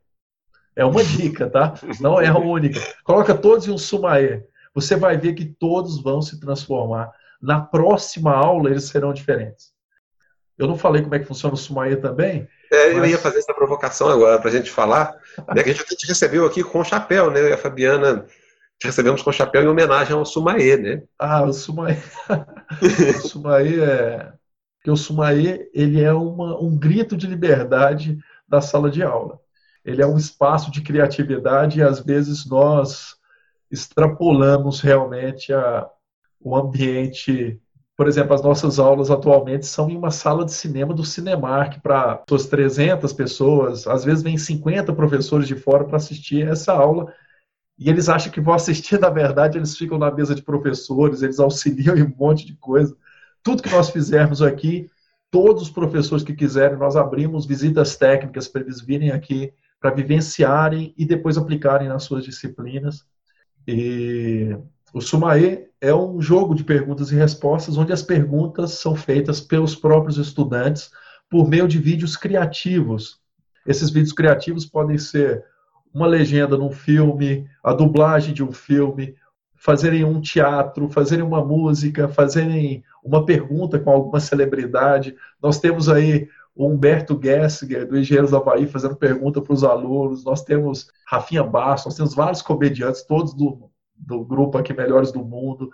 É uma dica, tá? Não é a única. Coloca todos em um sumaê. Você vai ver que todos vão se transformar. Na próxima aula, eles serão diferentes. Eu não falei como é que funciona o Sumaê também. É. Eu ia fazer essa provocação agora para a gente falar. Né, que a gente te recebeu aqui com chapéu, né? A Fabiana te recebemos com chapéu em homenagem ao Sumaê, né? Ah, o Sumaê. o Sumaê é. Porque o Sumaê ele é uma, um grito de liberdade da sala de aula. Ele é um espaço de criatividade e às vezes nós extrapolamos realmente a, o ambiente por exemplo, as nossas aulas atualmente são em uma sala de cinema do Cinemark para suas 300 pessoas, às vezes vem 50 professores de fora para assistir essa aula e eles acham que vão assistir, na verdade, eles ficam na mesa de professores, eles auxiliam em um monte de coisa. Tudo que nós fizermos aqui, todos os professores que quiserem, nós abrimos visitas técnicas para eles virem aqui, para vivenciarem e depois aplicarem nas suas disciplinas. E o Sumaê é um jogo de perguntas e respostas onde as perguntas são feitas pelos próprios estudantes por meio de vídeos criativos. Esses vídeos criativos podem ser uma legenda num filme, a dublagem de um filme, fazerem um teatro, fazerem uma música, fazerem uma pergunta com alguma celebridade. Nós temos aí o Humberto Gessinger, do Engenheiros da Bahia, fazendo pergunta para os alunos. Nós temos Rafinha Bastos, nós temos vários comediantes, todos do do grupo aqui Melhores do Mundo.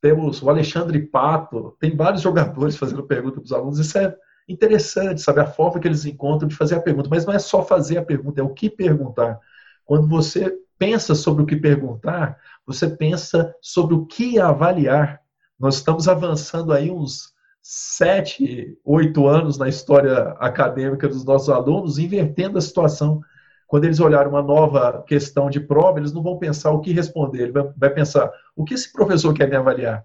Temos o Alexandre Pato, tem vários jogadores fazendo pergunta para os alunos. Isso é interessante, sabe? A forma que eles encontram de fazer a pergunta. Mas não é só fazer a pergunta, é o que perguntar. Quando você pensa sobre o que perguntar, você pensa sobre o que avaliar. Nós estamos avançando aí uns sete, oito anos na história acadêmica dos nossos alunos, invertendo a situação quando eles olharem uma nova questão de prova, eles não vão pensar o que responder, ele vai, vai pensar o que esse professor quer me avaliar.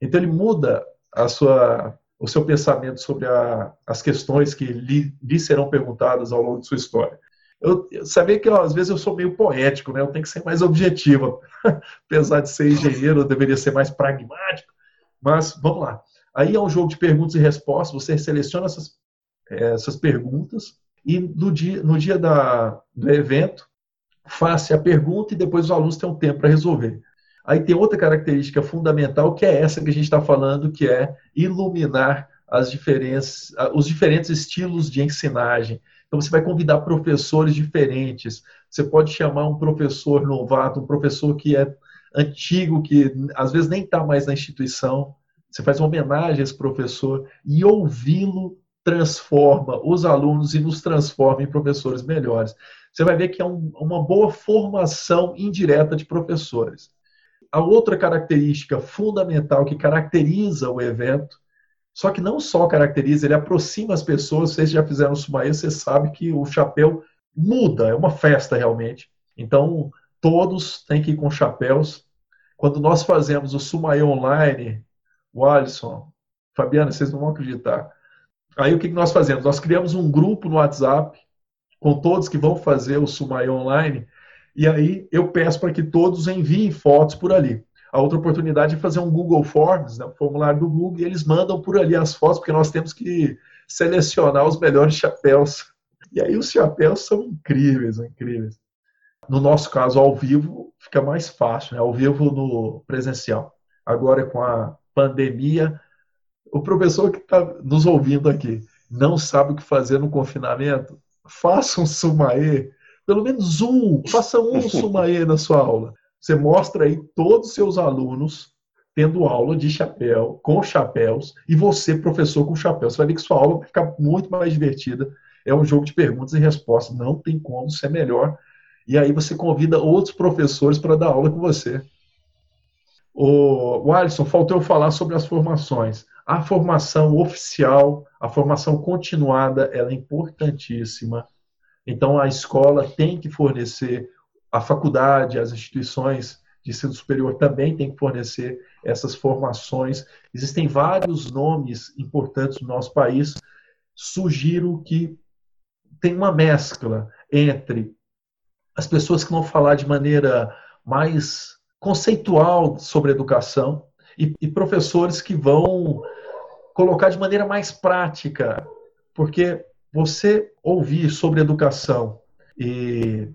Então ele muda a sua, o seu pensamento sobre a, as questões que lhe, lhe, serão perguntadas ao longo de sua história. Eu, eu sabia que ó, às vezes eu sou meio poético, né? Eu tenho que ser mais objetivo, apesar de ser engenheiro, eu deveria ser mais pragmático. Mas vamos lá. Aí é um jogo de perguntas e respostas. Você seleciona essas, essas perguntas e no dia, no dia da, do evento, faça a pergunta e depois os alunos têm um tempo para resolver. Aí tem outra característica fundamental que é essa que a gente está falando, que é iluminar as diferenças, os diferentes estilos de ensinagem. Então você vai convidar professores diferentes. Você pode chamar um professor novato, um professor que é antigo, que às vezes nem está mais na instituição. Você faz uma homenagem a esse professor e ouvi-lo transforma os alunos e nos transforma em professores melhores. Você vai ver que é um, uma boa formação indireta de professores. A outra característica fundamental que caracteriza o evento, só que não só caracteriza, ele aproxima as pessoas. Vocês já fizeram o Sumaê, você sabe que o chapéu muda, é uma festa realmente. Então, todos têm que ir com chapéus. Quando nós fazemos o Sumaê online, o Alisson, Fabiana, vocês não vão acreditar Aí o que nós fazemos? Nós criamos um grupo no WhatsApp com todos que vão fazer o Sumai online, e aí eu peço para que todos enviem fotos por ali. A outra oportunidade é fazer um Google Forms, né, um formulário do Google, e eles mandam por ali as fotos, porque nós temos que selecionar os melhores chapéus. E aí os chapéus são incríveis, incríveis. No nosso caso, ao vivo, fica mais fácil, né? ao vivo no presencial. Agora, com a pandemia, o professor que está nos ouvindo aqui não sabe o que fazer no confinamento, faça um sumaê, pelo menos um, faça um sumaê na sua aula. Você mostra aí todos os seus alunos tendo aula de chapéu, com chapéus, e você, professor, com chapéu. Você vai ver que sua aula vai ficar muito mais divertida. É um jogo de perguntas e respostas, não tem como ser melhor. E aí você convida outros professores para dar aula com você. O, o Alisson, faltou eu falar sobre as formações. A formação oficial, a formação continuada, ela é importantíssima. Então, a escola tem que fornecer, a faculdade, as instituições de ensino superior também tem que fornecer essas formações. Existem vários nomes importantes no nosso país. Sugiro que tem uma mescla entre as pessoas que vão falar de maneira mais conceitual sobre educação e, e professores que vão colocar de maneira mais prática, porque você ouvir sobre educação e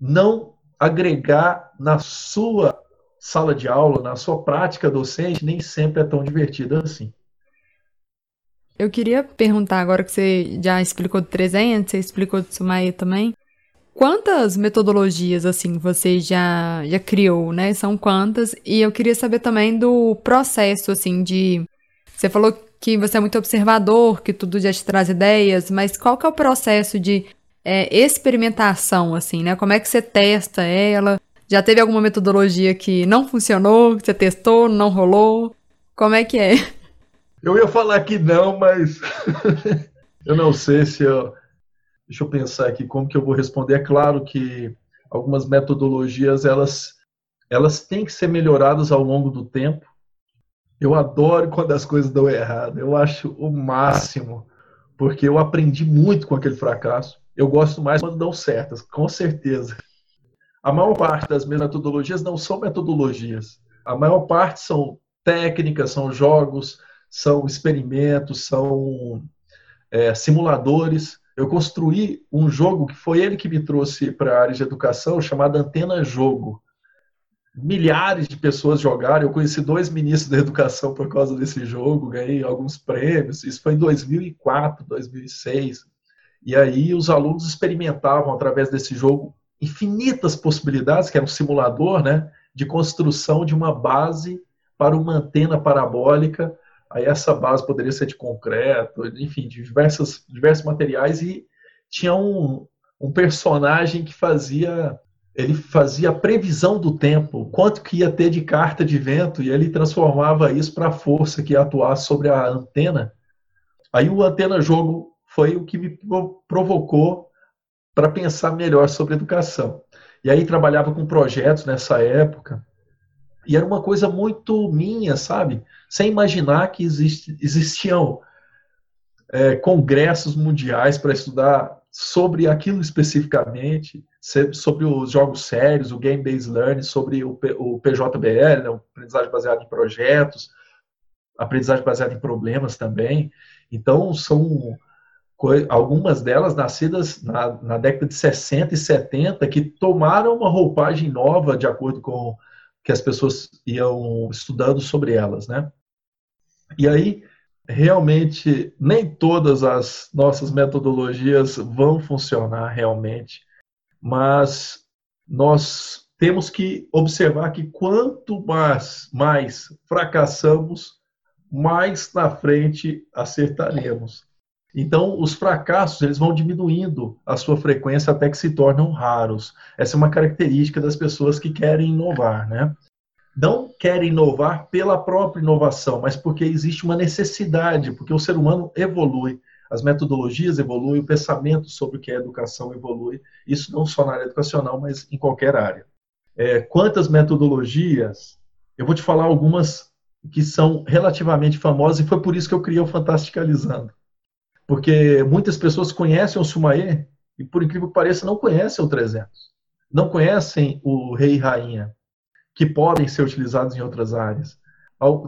não agregar na sua sala de aula, na sua prática docente, nem sempre é tão divertido assim. Eu queria perguntar agora que você já explicou do 300, você explicou do Sumaia também. Quantas metodologias assim você já já criou, né? São quantas? E eu queria saber também do processo assim de Você falou que você é muito observador, que tudo já te traz ideias, mas qual que é o processo de é, experimentação, assim, né? Como é que você testa ela? Já teve alguma metodologia que não funcionou, que você testou, não rolou? Como é que é? Eu ia falar que não, mas eu não sei se eu. Deixa eu pensar aqui como que eu vou responder. É claro que algumas metodologias elas elas têm que ser melhoradas ao longo do tempo. Eu adoro quando as coisas dão errado. Eu acho o máximo, porque eu aprendi muito com aquele fracasso. Eu gosto mais quando dão certas, com certeza. A maior parte das minhas metodologias não são metodologias. A maior parte são técnicas, são jogos, são experimentos, são é, simuladores. Eu construí um jogo que foi ele que me trouxe para a área de educação, chamado Antena Jogo. Milhares de pessoas jogaram. Eu conheci dois ministros da educação por causa desse jogo, ganhei alguns prêmios. Isso foi em 2004, 2006. E aí os alunos experimentavam através desse jogo infinitas possibilidades, que era um simulador, né, de construção de uma base para uma antena parabólica Aí essa base poderia ser de concreto, enfim, de diversas, diversos materiais e tinha um, um personagem que fazia ele fazia a previsão do tempo, quanto que ia ter de carta de vento, e ele transformava isso para a força que ia atuar sobre a antena. Aí o antena jogo foi o que me provocou para pensar melhor sobre educação. E aí trabalhava com projetos nessa época, e era uma coisa muito minha, sabe? Sem imaginar que existiam é, congressos mundiais para estudar sobre aquilo especificamente, sobre os jogos sérios, o Game Based Learning, sobre o, o PJBL, né, o aprendizagem baseado em projetos, aprendizagem baseada em problemas também. Então, são algumas delas nascidas na, na, década de 60 e 70 que tomaram uma roupagem nova de acordo com que as pessoas iam estudando sobre elas, né? E aí, realmente, nem todas as nossas metodologias vão funcionar realmente, mas nós temos que observar que quanto mais, mais fracassamos, mais na frente acertaremos. Então, os fracassos eles vão diminuindo a sua frequência até que se tornam raros. Essa é uma característica das pessoas que querem inovar, né? Não querem inovar pela própria inovação, mas porque existe uma necessidade, porque o ser humano evolui, as metodologias evoluem, o pensamento sobre o que é educação evolui. Isso não só na área educacional, mas em qualquer área. É, quantas metodologias? Eu vou te falar algumas que são relativamente famosas e foi por isso que eu criei o Fantasticalizando porque muitas pessoas conhecem o Sumaê e, por incrível que pareça, não conhecem o 300. Não conhecem o rei e rainha, que podem ser utilizados em outras áreas.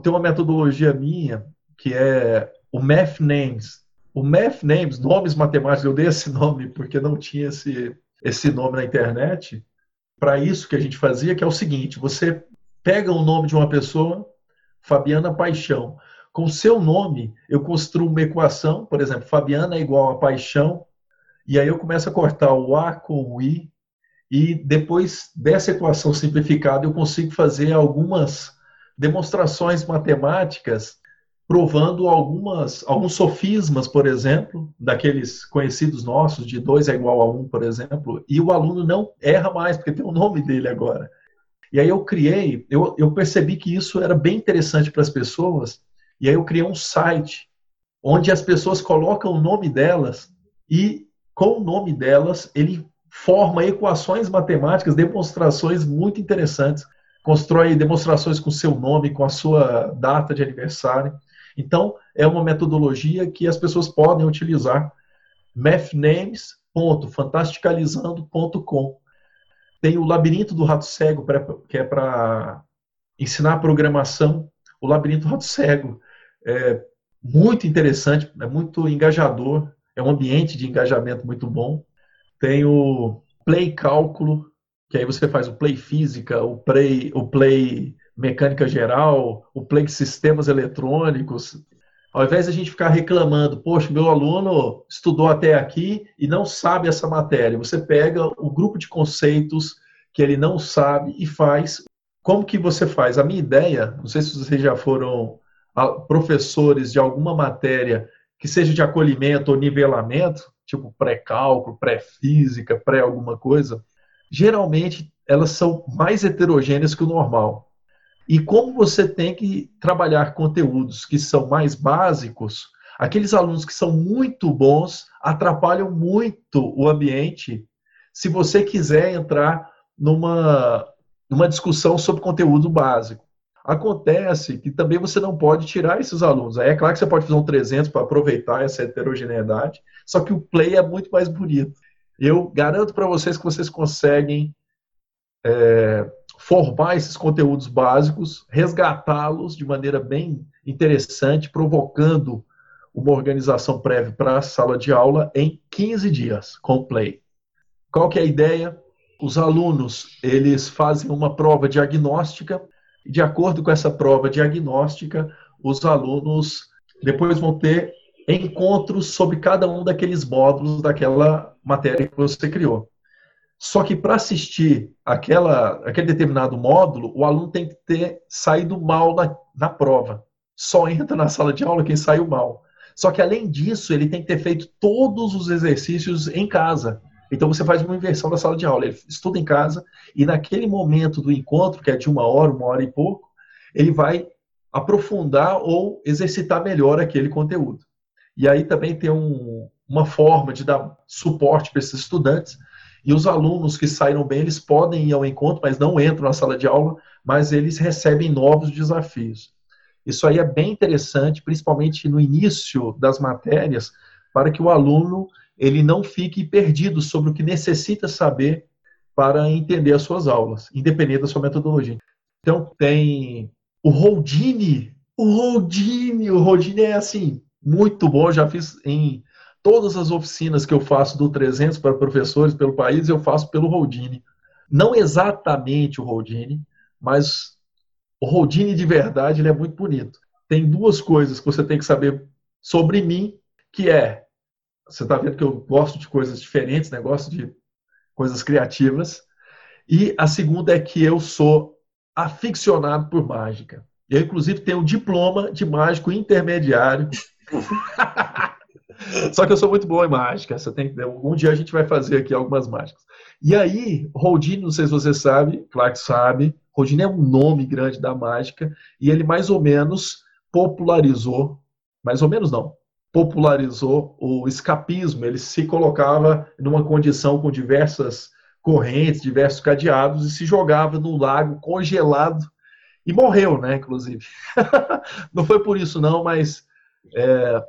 Tem uma metodologia minha que é o Math Names. O Math Names, nomes matemáticos, eu dei esse nome porque não tinha esse, esse nome na internet. para isso que a gente fazia, que é o seguinte: você pega o nome de uma pessoa, Fabiana Paixão. Com seu nome, eu construo uma equação, por exemplo, Fabiana é igual a paixão, e aí eu começo a cortar o A com o I, e depois dessa equação simplificada eu consigo fazer algumas demonstrações matemáticas provando algumas, alguns sofismas, por exemplo, daqueles conhecidos nossos, de 2 é igual a 1, um, por exemplo, e o aluno não erra mais, porque tem o nome dele agora. E aí eu criei, eu, eu percebi que isso era bem interessante para as pessoas, e aí eu criei um site onde as pessoas colocam o nome delas e com o nome delas ele forma equações matemáticas, demonstrações muito interessantes, constrói demonstrações com seu nome, com a sua data de aniversário. Então, é uma metodologia que as pessoas podem utilizar. mathnames.fantasticalizando.com Tem o Labirinto do Rato Cego, que é para ensinar programação. O Labirinto do Rato Cego é muito interessante, é muito engajador, é um ambiente de engajamento muito bom. Tem o Play Cálculo, que aí você faz o Play Física, o Play, o Play Mecânica Geral, o Play Sistemas Eletrônicos. Ao invés de a gente ficar reclamando, poxa, meu aluno estudou até aqui e não sabe essa matéria, você pega o grupo de conceitos que ele não sabe e faz. Como que você faz? A minha ideia, não sei se vocês já foram professores de alguma matéria que seja de acolhimento ou nivelamento, tipo pré-cálculo, pré-física, pré alguma coisa, geralmente elas são mais heterogêneas que o normal. E como você tem que trabalhar conteúdos que são mais básicos, aqueles alunos que são muito bons atrapalham muito o ambiente se você quiser entrar numa, numa discussão sobre conteúdo básico. Acontece que também você não pode tirar esses alunos. Aí é claro que você pode fazer um 300 para aproveitar essa heterogeneidade, só que o play é muito mais bonito. Eu garanto para vocês que vocês conseguem é, formar esses conteúdos básicos, resgatá-los de maneira bem interessante, provocando uma organização prévia para a sala de aula em 15 dias com o play. Qual que é a ideia? Os alunos eles fazem uma prova diagnóstica de acordo com essa prova diagnóstica, os alunos depois vão ter encontros sobre cada um daqueles módulos daquela matéria que você criou. Só que para assistir aquela, aquele determinado módulo, o aluno tem que ter saído mal na, na prova. Só entra na sala de aula quem saiu mal. Só que além disso, ele tem que ter feito todos os exercícios em casa. Então você faz uma inversão da sala de aula. Ele estuda em casa e naquele momento do encontro, que é de uma hora, uma hora e pouco, ele vai aprofundar ou exercitar melhor aquele conteúdo. E aí também tem um, uma forma de dar suporte para esses estudantes. E os alunos que saíram bem, eles podem ir ao encontro, mas não entram na sala de aula, mas eles recebem novos desafios. Isso aí é bem interessante, principalmente no início das matérias, para que o aluno ele não fique perdido sobre o que necessita saber para entender as suas aulas, independente da sua metodologia. Então tem o Houdini, o Houdini, o Houdini é assim, muito bom, já fiz em todas as oficinas que eu faço do 300 para professores pelo país, eu faço pelo Houdini. Não exatamente o Houdini, mas o Houdini de verdade, ele é muito bonito. Tem duas coisas que você tem que saber sobre mim, que é você está vendo que eu gosto de coisas diferentes, né? gosto de coisas criativas. E a segunda é que eu sou aficionado por mágica. Eu, inclusive, tenho um diploma de mágico intermediário. Só que eu sou muito bom em mágica. Você tem, algum dia a gente vai fazer aqui algumas mágicas. E aí, Rodine, não sei se você sabe, claro que sabe, Rodine é um nome grande da mágica e ele mais ou menos popularizou, mais ou menos não, popularizou o escapismo. Ele se colocava numa condição com diversas correntes, diversos cadeados e se jogava no lago congelado e morreu, né? Inclusive, não foi por isso não, mas é,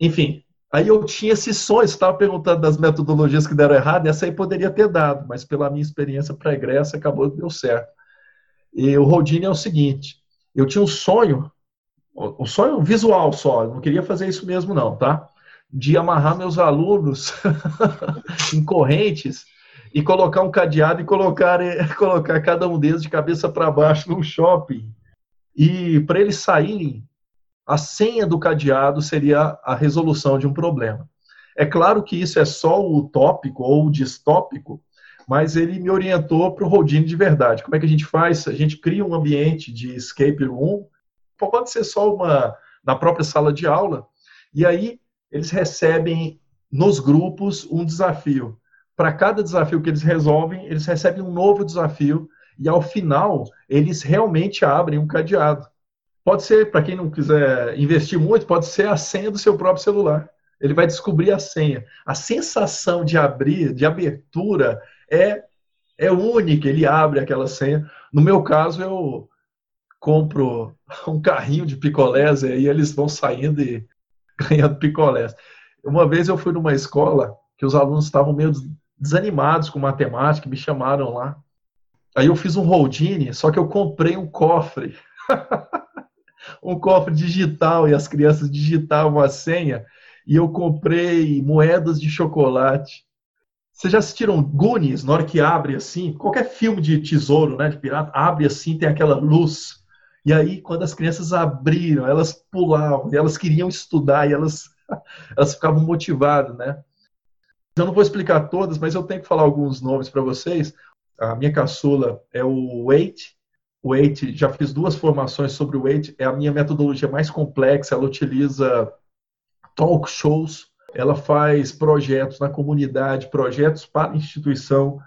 enfim. Aí eu tinha esse sonho, estava perguntando das metodologias que deram errado, essa aí poderia ter dado, mas pela minha experiência pregressa acabou que deu certo. E o Rodine é o seguinte: eu tinha um sonho um sonho visual só, não queria fazer isso mesmo não, tá? De amarrar meus alunos em correntes e colocar um cadeado e colocar, colocar cada um deles de cabeça para baixo num shopping. E para eles saírem, a senha do cadeado seria a resolução de um problema. É claro que isso é só o utópico ou o distópico, mas ele me orientou para o Houdini de verdade. Como é que a gente faz? A gente cria um ambiente de escape room, pode ser só uma na própria sala de aula, e aí eles recebem nos grupos um desafio. Para cada desafio que eles resolvem, eles recebem um novo desafio e ao final eles realmente abrem um cadeado. Pode ser, para quem não quiser investir muito, pode ser a senha do seu próprio celular. Ele vai descobrir a senha. A sensação de abrir, de abertura, é, é única. Ele abre aquela senha. No meu caso, eu compro um carrinho de picolés e aí eles vão saindo e ganhando picolés. Uma vez eu fui numa escola que os alunos estavam meio desanimados com matemática, me chamaram lá. Aí eu fiz um Houdini, só que eu comprei um cofre. um cofre digital e as crianças digitavam a senha e eu comprei moedas de chocolate. Vocês já assistiram Goonies, na hora que abre assim, qualquer filme de tesouro, né, de pirata, abre assim, tem aquela luz. E aí, quando as crianças abriram, elas pulavam, elas queriam estudar, e elas, elas ficavam motivadas, né? Eu não vou explicar todas, mas eu tenho que falar alguns nomes para vocês. A minha caçula é o Wait. Wait, já fiz duas formações sobre o Wait. É a minha metodologia mais complexa. Ela utiliza talk shows. Ela faz projetos na comunidade, projetos para instituição.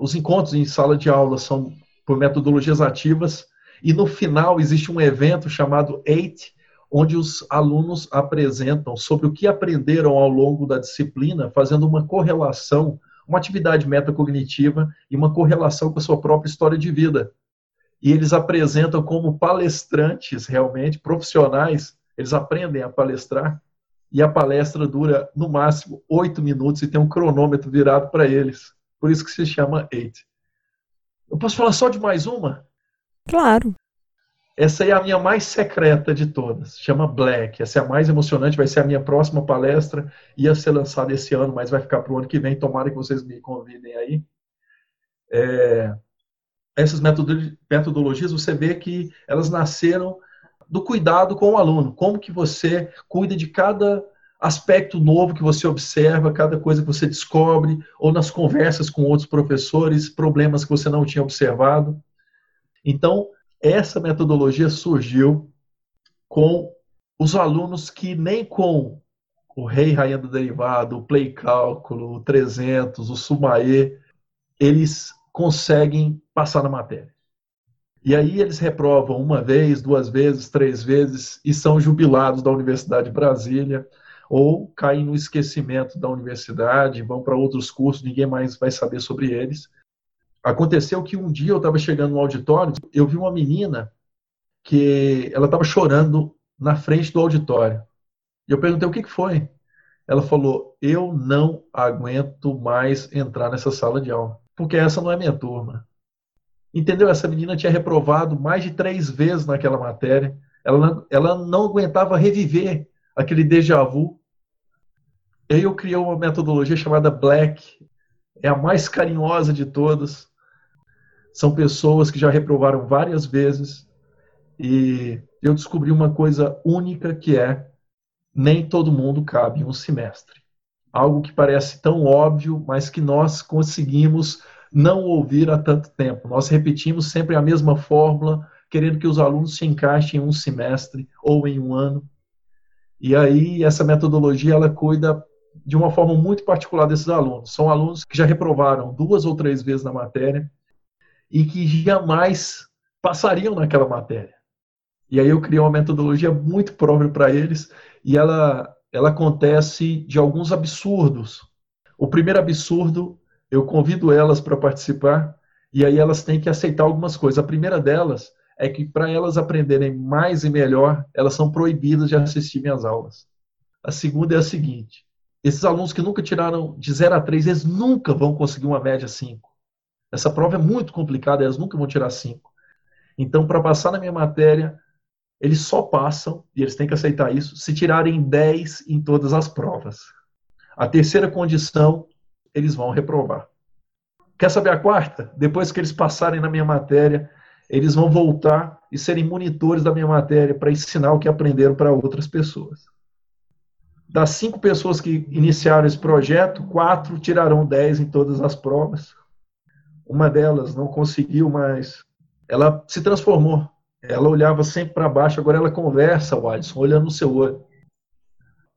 Os encontros em sala de aula são por metodologias ativas. E no final existe um evento chamado Eight, onde os alunos apresentam sobre o que aprenderam ao longo da disciplina, fazendo uma correlação, uma atividade metacognitiva e uma correlação com a sua própria história de vida. E eles apresentam como palestrantes realmente, profissionais, eles aprendem a palestrar, e a palestra dura no máximo oito minutos e tem um cronômetro virado para eles. Por isso que se chama Eight. Eu posso falar só de mais uma? Claro. Essa é a minha mais secreta de todas. Chama Black. Essa é a mais emocionante. Vai ser a minha próxima palestra. Ia ser lançada esse ano, mas vai ficar para o ano que vem. Tomara que vocês me convidem aí. É... Essas metodologias, você vê que elas nasceram do cuidado com o aluno. Como que você cuida de cada aspecto novo que você observa, cada coisa que você descobre, ou nas conversas com outros professores, problemas que você não tinha observado. Então, essa metodologia surgiu com os alunos que nem com o rei rainha do derivado, o play cálculo, o 300, o sumaê, eles conseguem passar na matéria. E aí eles reprovam uma vez, duas vezes, três vezes e são jubilados da Universidade de Brasília ou caem no esquecimento da universidade, vão para outros cursos, ninguém mais vai saber sobre eles. Aconteceu que um dia eu estava chegando no auditório, eu vi uma menina que ela estava chorando na frente do auditório. E eu perguntei o que, que foi. Ela falou: Eu não aguento mais entrar nessa sala de aula, porque essa não é minha turma. Entendeu? Essa menina tinha reprovado mais de três vezes naquela matéria. Ela não, ela não aguentava reviver aquele déjà vu. E aí eu criei uma metodologia chamada Black. É a mais carinhosa de todas são pessoas que já reprovaram várias vezes e eu descobri uma coisa única que é nem todo mundo cabe em um semestre. Algo que parece tão óbvio, mas que nós conseguimos não ouvir há tanto tempo. Nós repetimos sempre a mesma fórmula, querendo que os alunos se encaixem em um semestre ou em um ano. E aí essa metodologia ela cuida de uma forma muito particular desses alunos. São alunos que já reprovaram duas ou três vezes na matéria e que jamais passariam naquela matéria. E aí eu criei uma metodologia muito própria para eles e ela, ela acontece de alguns absurdos. O primeiro absurdo, eu convido elas para participar e aí elas têm que aceitar algumas coisas. A primeira delas é que para elas aprenderem mais e melhor, elas são proibidas de assistir minhas aulas. A segunda é a seguinte: esses alunos que nunca tiraram de 0 a 3, eles nunca vão conseguir uma média 5. Essa prova é muito complicada, elas nunca vão tirar cinco. Então, para passar na minha matéria, eles só passam, e eles têm que aceitar isso, se tirarem 10 em todas as provas. A terceira condição, eles vão reprovar. Quer saber a quarta? Depois que eles passarem na minha matéria, eles vão voltar e serem monitores da minha matéria para ensinar o que aprenderam para outras pessoas. Das cinco pessoas que iniciaram esse projeto, quatro tirarão dez em todas as provas. Uma delas não conseguiu, mas ela se transformou. Ela olhava sempre para baixo, agora ela conversa, Alisson, olhando no seu olho.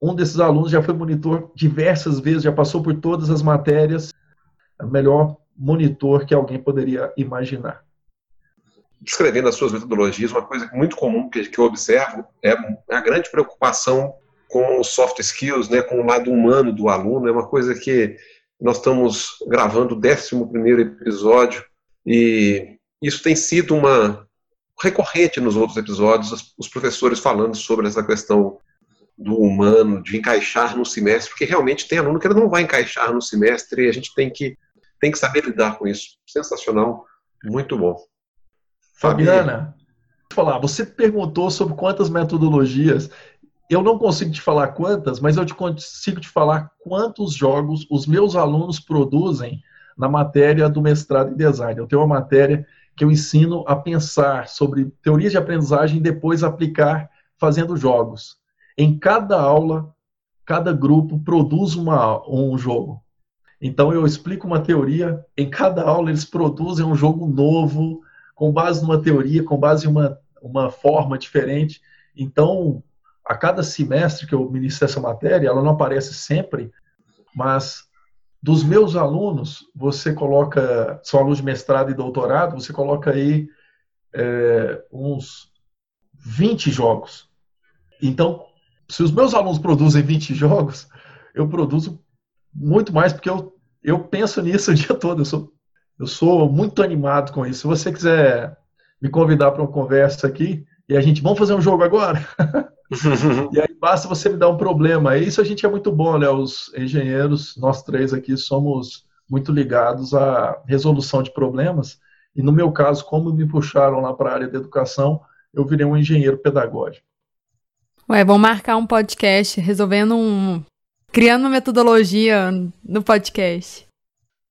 Um desses alunos já foi monitor diversas vezes, já passou por todas as matérias. É o melhor monitor que alguém poderia imaginar. Escrevendo as suas metodologias, uma coisa muito comum que, eu observo é a grande preocupação com os soft skills, né, com o lado humano do aluno. É uma coisa que nós estamos gravando o 11 episódio e isso tem sido uma recorrente nos outros episódios, os professores falando sobre essa questão do humano, de encaixar no semestre, porque realmente tem aluno que ele não vai encaixar no semestre e a gente tem que, tem que saber lidar com isso. Sensacional, muito bom. Fabiana, falar, você perguntou sobre quantas metodologias. Eu não consigo te falar quantas, mas eu te consigo te falar quantos jogos os meus alunos produzem na matéria do mestrado em design. Eu tenho uma matéria que eu ensino a pensar sobre teorias de aprendizagem e depois aplicar fazendo jogos. Em cada aula, cada grupo produz uma, um jogo. Então eu explico uma teoria, em cada aula eles produzem um jogo novo, com base numa teoria, com base em uma, uma forma diferente. Então, a cada semestre que eu ministro essa matéria, ela não aparece sempre, mas dos meus alunos, você coloca, são alunos de mestrado e doutorado, você coloca aí é, uns 20 jogos. Então, se os meus alunos produzem 20 jogos, eu produzo muito mais, porque eu, eu penso nisso o dia todo. Eu sou, eu sou muito animado com isso. Se você quiser me convidar para uma conversa aqui, e a gente, vamos fazer um jogo agora? e aí basta você me dar um problema. Isso a gente é muito bom, né? Os engenheiros, nós três aqui, somos muito ligados à resolução de problemas. E no meu caso, como me puxaram lá para a área da educação, eu virei um engenheiro pedagógico. Ué, vamos marcar um podcast resolvendo um. criando uma metodologia no podcast.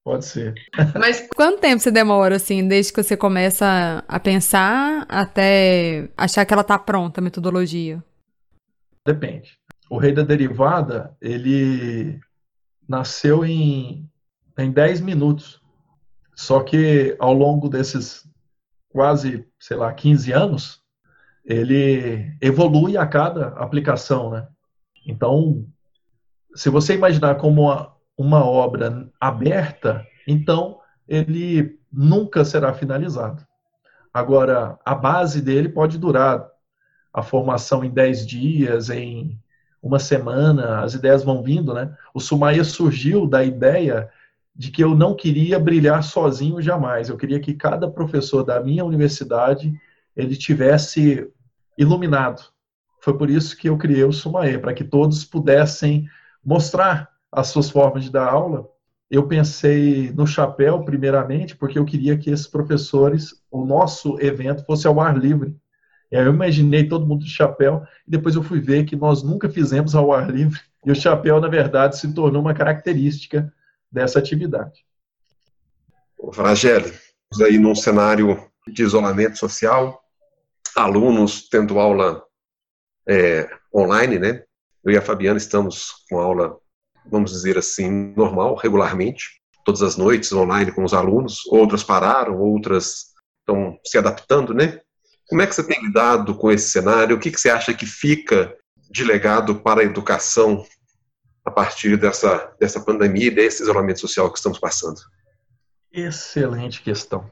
Pode ser. Mas quanto tempo você demora, assim, desde que você começa a pensar até achar que ela tá pronta, a metodologia? Depende. O Rei da Derivada, ele nasceu em, em 10 minutos. Só que ao longo desses quase, sei lá, 15 anos, ele evolui a cada aplicação, né? Então, se você imaginar como uma, uma obra aberta, então ele nunca será finalizado. Agora, a base dele pode durar a formação em 10 dias, em uma semana, as ideias vão vindo, né? O Sumaia surgiu da ideia de que eu não queria brilhar sozinho jamais. Eu queria que cada professor da minha universidade ele tivesse iluminado. Foi por isso que eu criei o Sumaê, para que todos pudessem mostrar as suas formas de dar aula. Eu pensei no chapéu, primeiramente, porque eu queria que esses professores, o nosso evento, fosse ao ar livre. Eu imaginei todo mundo de chapéu, e depois eu fui ver que nós nunca fizemos ao ar livre, e o chapéu, na verdade, se tornou uma característica dessa atividade. Frageli, aí num cenário de isolamento social, alunos tendo aula é, online, né? Eu e a Fabiana estamos com aula, vamos dizer assim, normal, regularmente, todas as noites online com os alunos. Outras pararam, outras estão se adaptando, né? Como é que você tem lidado com esse cenário? O que, que você acha que fica de legado para a educação a partir dessa, dessa pandemia e desse isolamento social que estamos passando? Excelente questão.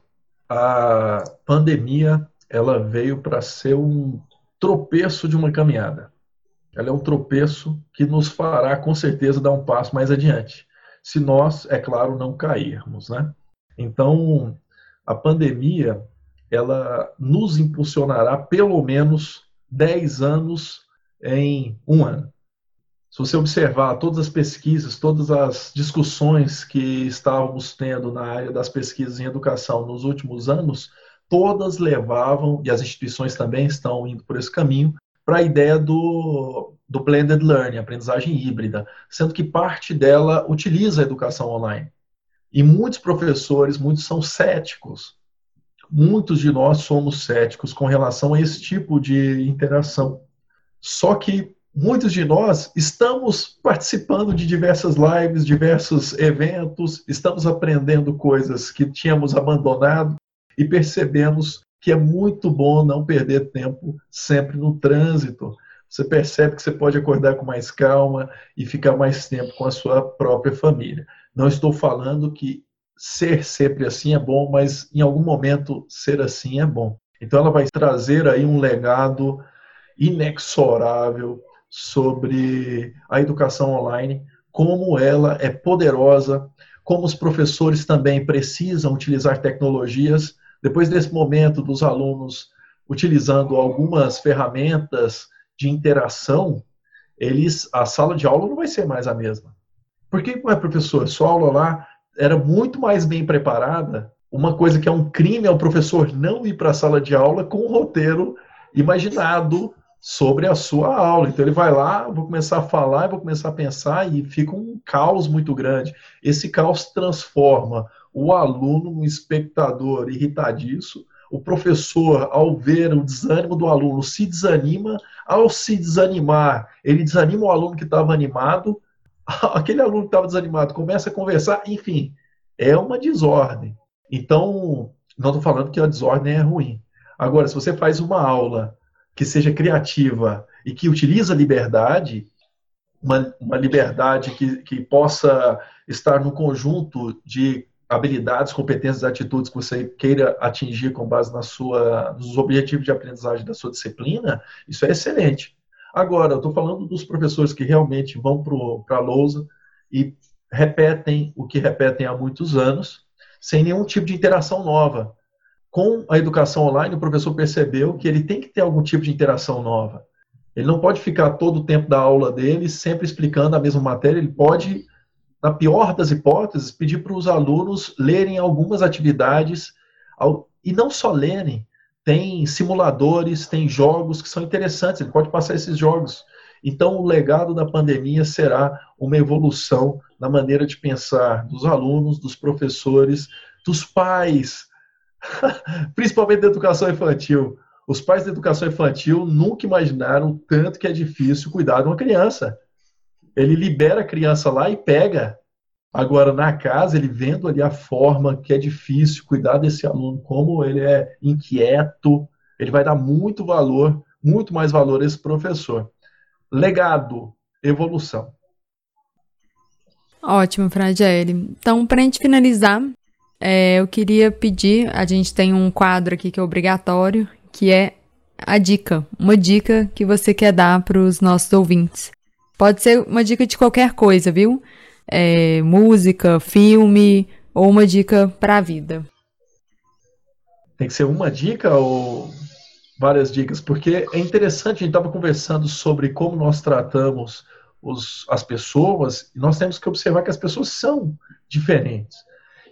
A pandemia ela veio para ser um tropeço de uma caminhada. Ela é um tropeço que nos fará, com certeza, dar um passo mais adiante. Se nós, é claro, não cairmos, né? Então, a pandemia, ela nos impulsionará pelo menos 10 anos em um ano. Se você observar todas as pesquisas, todas as discussões que estávamos tendo na área das pesquisas em educação nos últimos anos, todas levavam, e as instituições também estão indo por esse caminho, para a ideia do, do blended learning, aprendizagem híbrida, sendo que parte dela utiliza a educação online. E muitos professores, muitos são céticos. Muitos de nós somos céticos com relação a esse tipo de interação. Só que muitos de nós estamos participando de diversas lives, diversos eventos, estamos aprendendo coisas que tínhamos abandonado e percebemos que é muito bom não perder tempo sempre no trânsito. Você percebe que você pode acordar com mais calma e ficar mais tempo com a sua própria família. Não estou falando que ser sempre assim é bom, mas em algum momento ser assim é bom. Então ela vai trazer aí um legado inexorável sobre a educação online, como ela é poderosa, como os professores também precisam utilizar tecnologias. Depois desse momento dos alunos utilizando algumas ferramentas de interação, eles a sala de aula não vai ser mais a mesma. Por que, é professor? Sua aula lá era muito mais bem preparada. Uma coisa que é um crime é o professor não ir para a sala de aula com um roteiro imaginado sobre a sua aula. Então ele vai lá, vou começar a falar, vou começar a pensar e fica um caos muito grande. Esse caos transforma o aluno no espectador irritadiço. O professor, ao ver o desânimo do aluno, se desanima. Ao se desanimar, ele desanima o aluno que estava animado. Aquele aluno que estava desanimado começa a conversar. Enfim, é uma desordem. Então, não estou falando que a desordem é ruim. Agora, se você faz uma aula que seja criativa e que utilize a liberdade, uma, uma liberdade que, que possa estar no conjunto de habilidades, competências atitudes que você queira atingir com base na sua, nos objetivos de aprendizagem da sua disciplina, isso é excelente. Agora, eu estou falando dos professores que realmente vão para a lousa e repetem o que repetem há muitos anos, sem nenhum tipo de interação nova com a educação online, o professor percebeu que ele tem que ter algum tipo de interação nova. Ele não pode ficar todo o tempo da aula dele sempre explicando a mesma matéria, ele pode, na pior das hipóteses, pedir para os alunos lerem algumas atividades, e não só lerem, tem simuladores, tem jogos que são interessantes, ele pode passar esses jogos. Então, o legado da pandemia será uma evolução na maneira de pensar dos alunos, dos professores, dos pais, principalmente da educação infantil. Os pais da educação infantil nunca imaginaram tanto que é difícil cuidar de uma criança. Ele libera a criança lá e pega. Agora, na casa, ele vendo ali a forma que é difícil cuidar desse aluno, como ele é inquieto, ele vai dar muito valor, muito mais valor a esse professor. Legado, evolução. Ótimo, Fragelli. Então, para a gente finalizar, é, eu queria pedir, a gente tem um quadro aqui que é obrigatório, que é a dica, uma dica que você quer dar para os nossos ouvintes. Pode ser uma dica de qualquer coisa, viu? É, música, filme ou uma dica para a vida. Tem que ser uma dica ou várias dicas? Porque é interessante, a gente estava conversando sobre como nós tratamos os, as pessoas, e nós temos que observar que as pessoas são diferentes.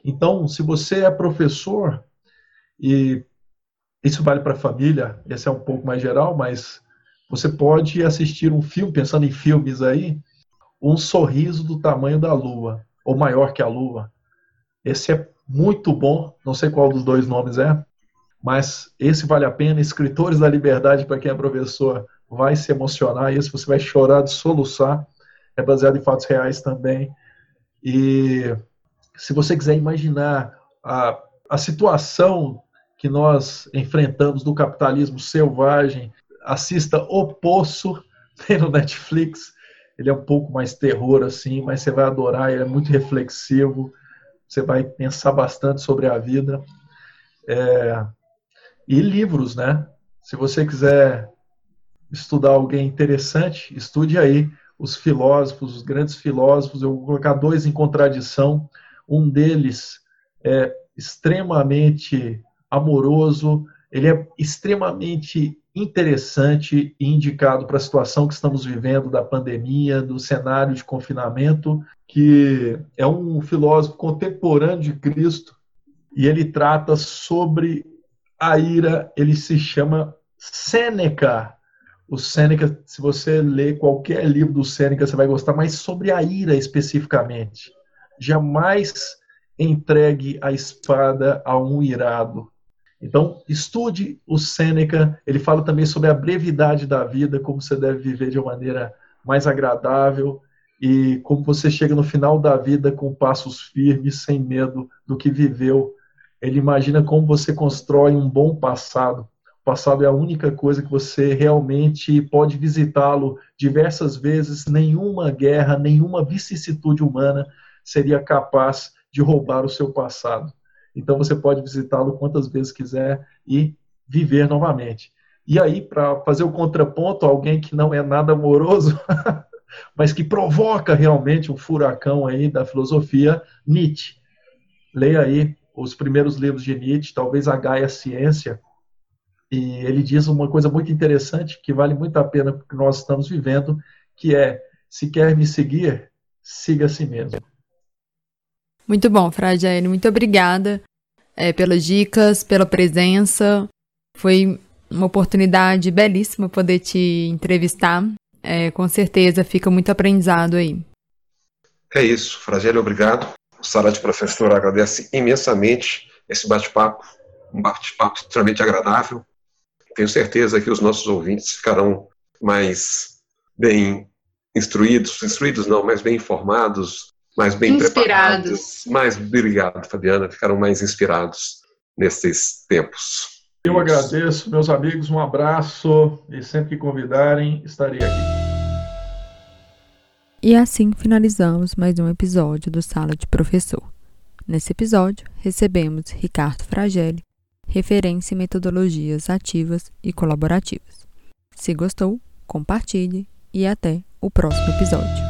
Então, se você é professor, e isso vale para a família, esse é um pouco mais geral, mas você pode assistir um filme, pensando em filmes aí, Um Sorriso do Tamanho da Lua, ou Maior que a Lua. Esse é muito bom, não sei qual dos dois nomes é, mas esse vale a pena. Escritores da Liberdade, para quem é professor, vai se emocionar. Esse você vai chorar de soluçar. É baseado em fatos reais também. E se você quiser imaginar a, a situação que nós enfrentamos do capitalismo selvagem, assista O Poço, tem no Netflix. Ele é um pouco mais terror, assim, mas você vai adorar, ele é muito reflexivo, você vai pensar bastante sobre a vida. É... E livros, né? Se você quiser estudar alguém interessante, estude aí os filósofos, os grandes filósofos. Eu vou colocar dois em contradição. Um deles é extremamente amoroso, ele é extremamente interessante e indicado para a situação que estamos vivendo da pandemia, do cenário de confinamento, que é um filósofo contemporâneo de Cristo e ele trata sobre a ira, ele se chama Sêneca. O Sêneca, se você ler qualquer livro do Sêneca, você vai gostar, mas sobre a ira especificamente jamais entregue a espada a um irado. Então, estude o Sêneca, ele fala também sobre a brevidade da vida, como você deve viver de uma maneira mais agradável e como você chega no final da vida com passos firmes, sem medo do que viveu. Ele imagina como você constrói um bom passado. O passado é a única coisa que você realmente pode visitá-lo diversas vezes. Nenhuma guerra, nenhuma vicissitude humana seria capaz de roubar o seu passado. Então você pode visitá-lo quantas vezes quiser e viver novamente. E aí, para fazer o contraponto, alguém que não é nada amoroso, mas que provoca realmente um furacão aí da filosofia, Nietzsche. Leia aí os primeiros livros de Nietzsche, talvez a Gaia Ciência, e ele diz uma coisa muito interessante que vale muito a pena porque nós estamos vivendo, que é se quer me seguir, siga a si mesmo. Muito bom, Fragiane. Muito obrigada é, pelas dicas, pela presença. Foi uma oportunidade belíssima poder te entrevistar. É, com certeza fica muito aprendizado aí. É isso, Fragiane, obrigado. O Sala de Professor agradece imensamente esse bate-papo, um bate-papo extremamente agradável. Tenho certeza que os nossos ouvintes ficarão mais bem instruídos, instruídos não, mas bem informados, mais bem inspirados. preparados. Mais obrigado, Fabiana, ficaram mais inspirados nesses tempos. Eu agradeço, meus amigos, um abraço e sempre que convidarem, estarei aqui. E assim finalizamos mais um episódio do Sala de Professor. Nesse episódio, recebemos Ricardo Fragelli, referência em metodologias ativas e colaborativas. Se gostou, compartilhe e até o próximo episódio.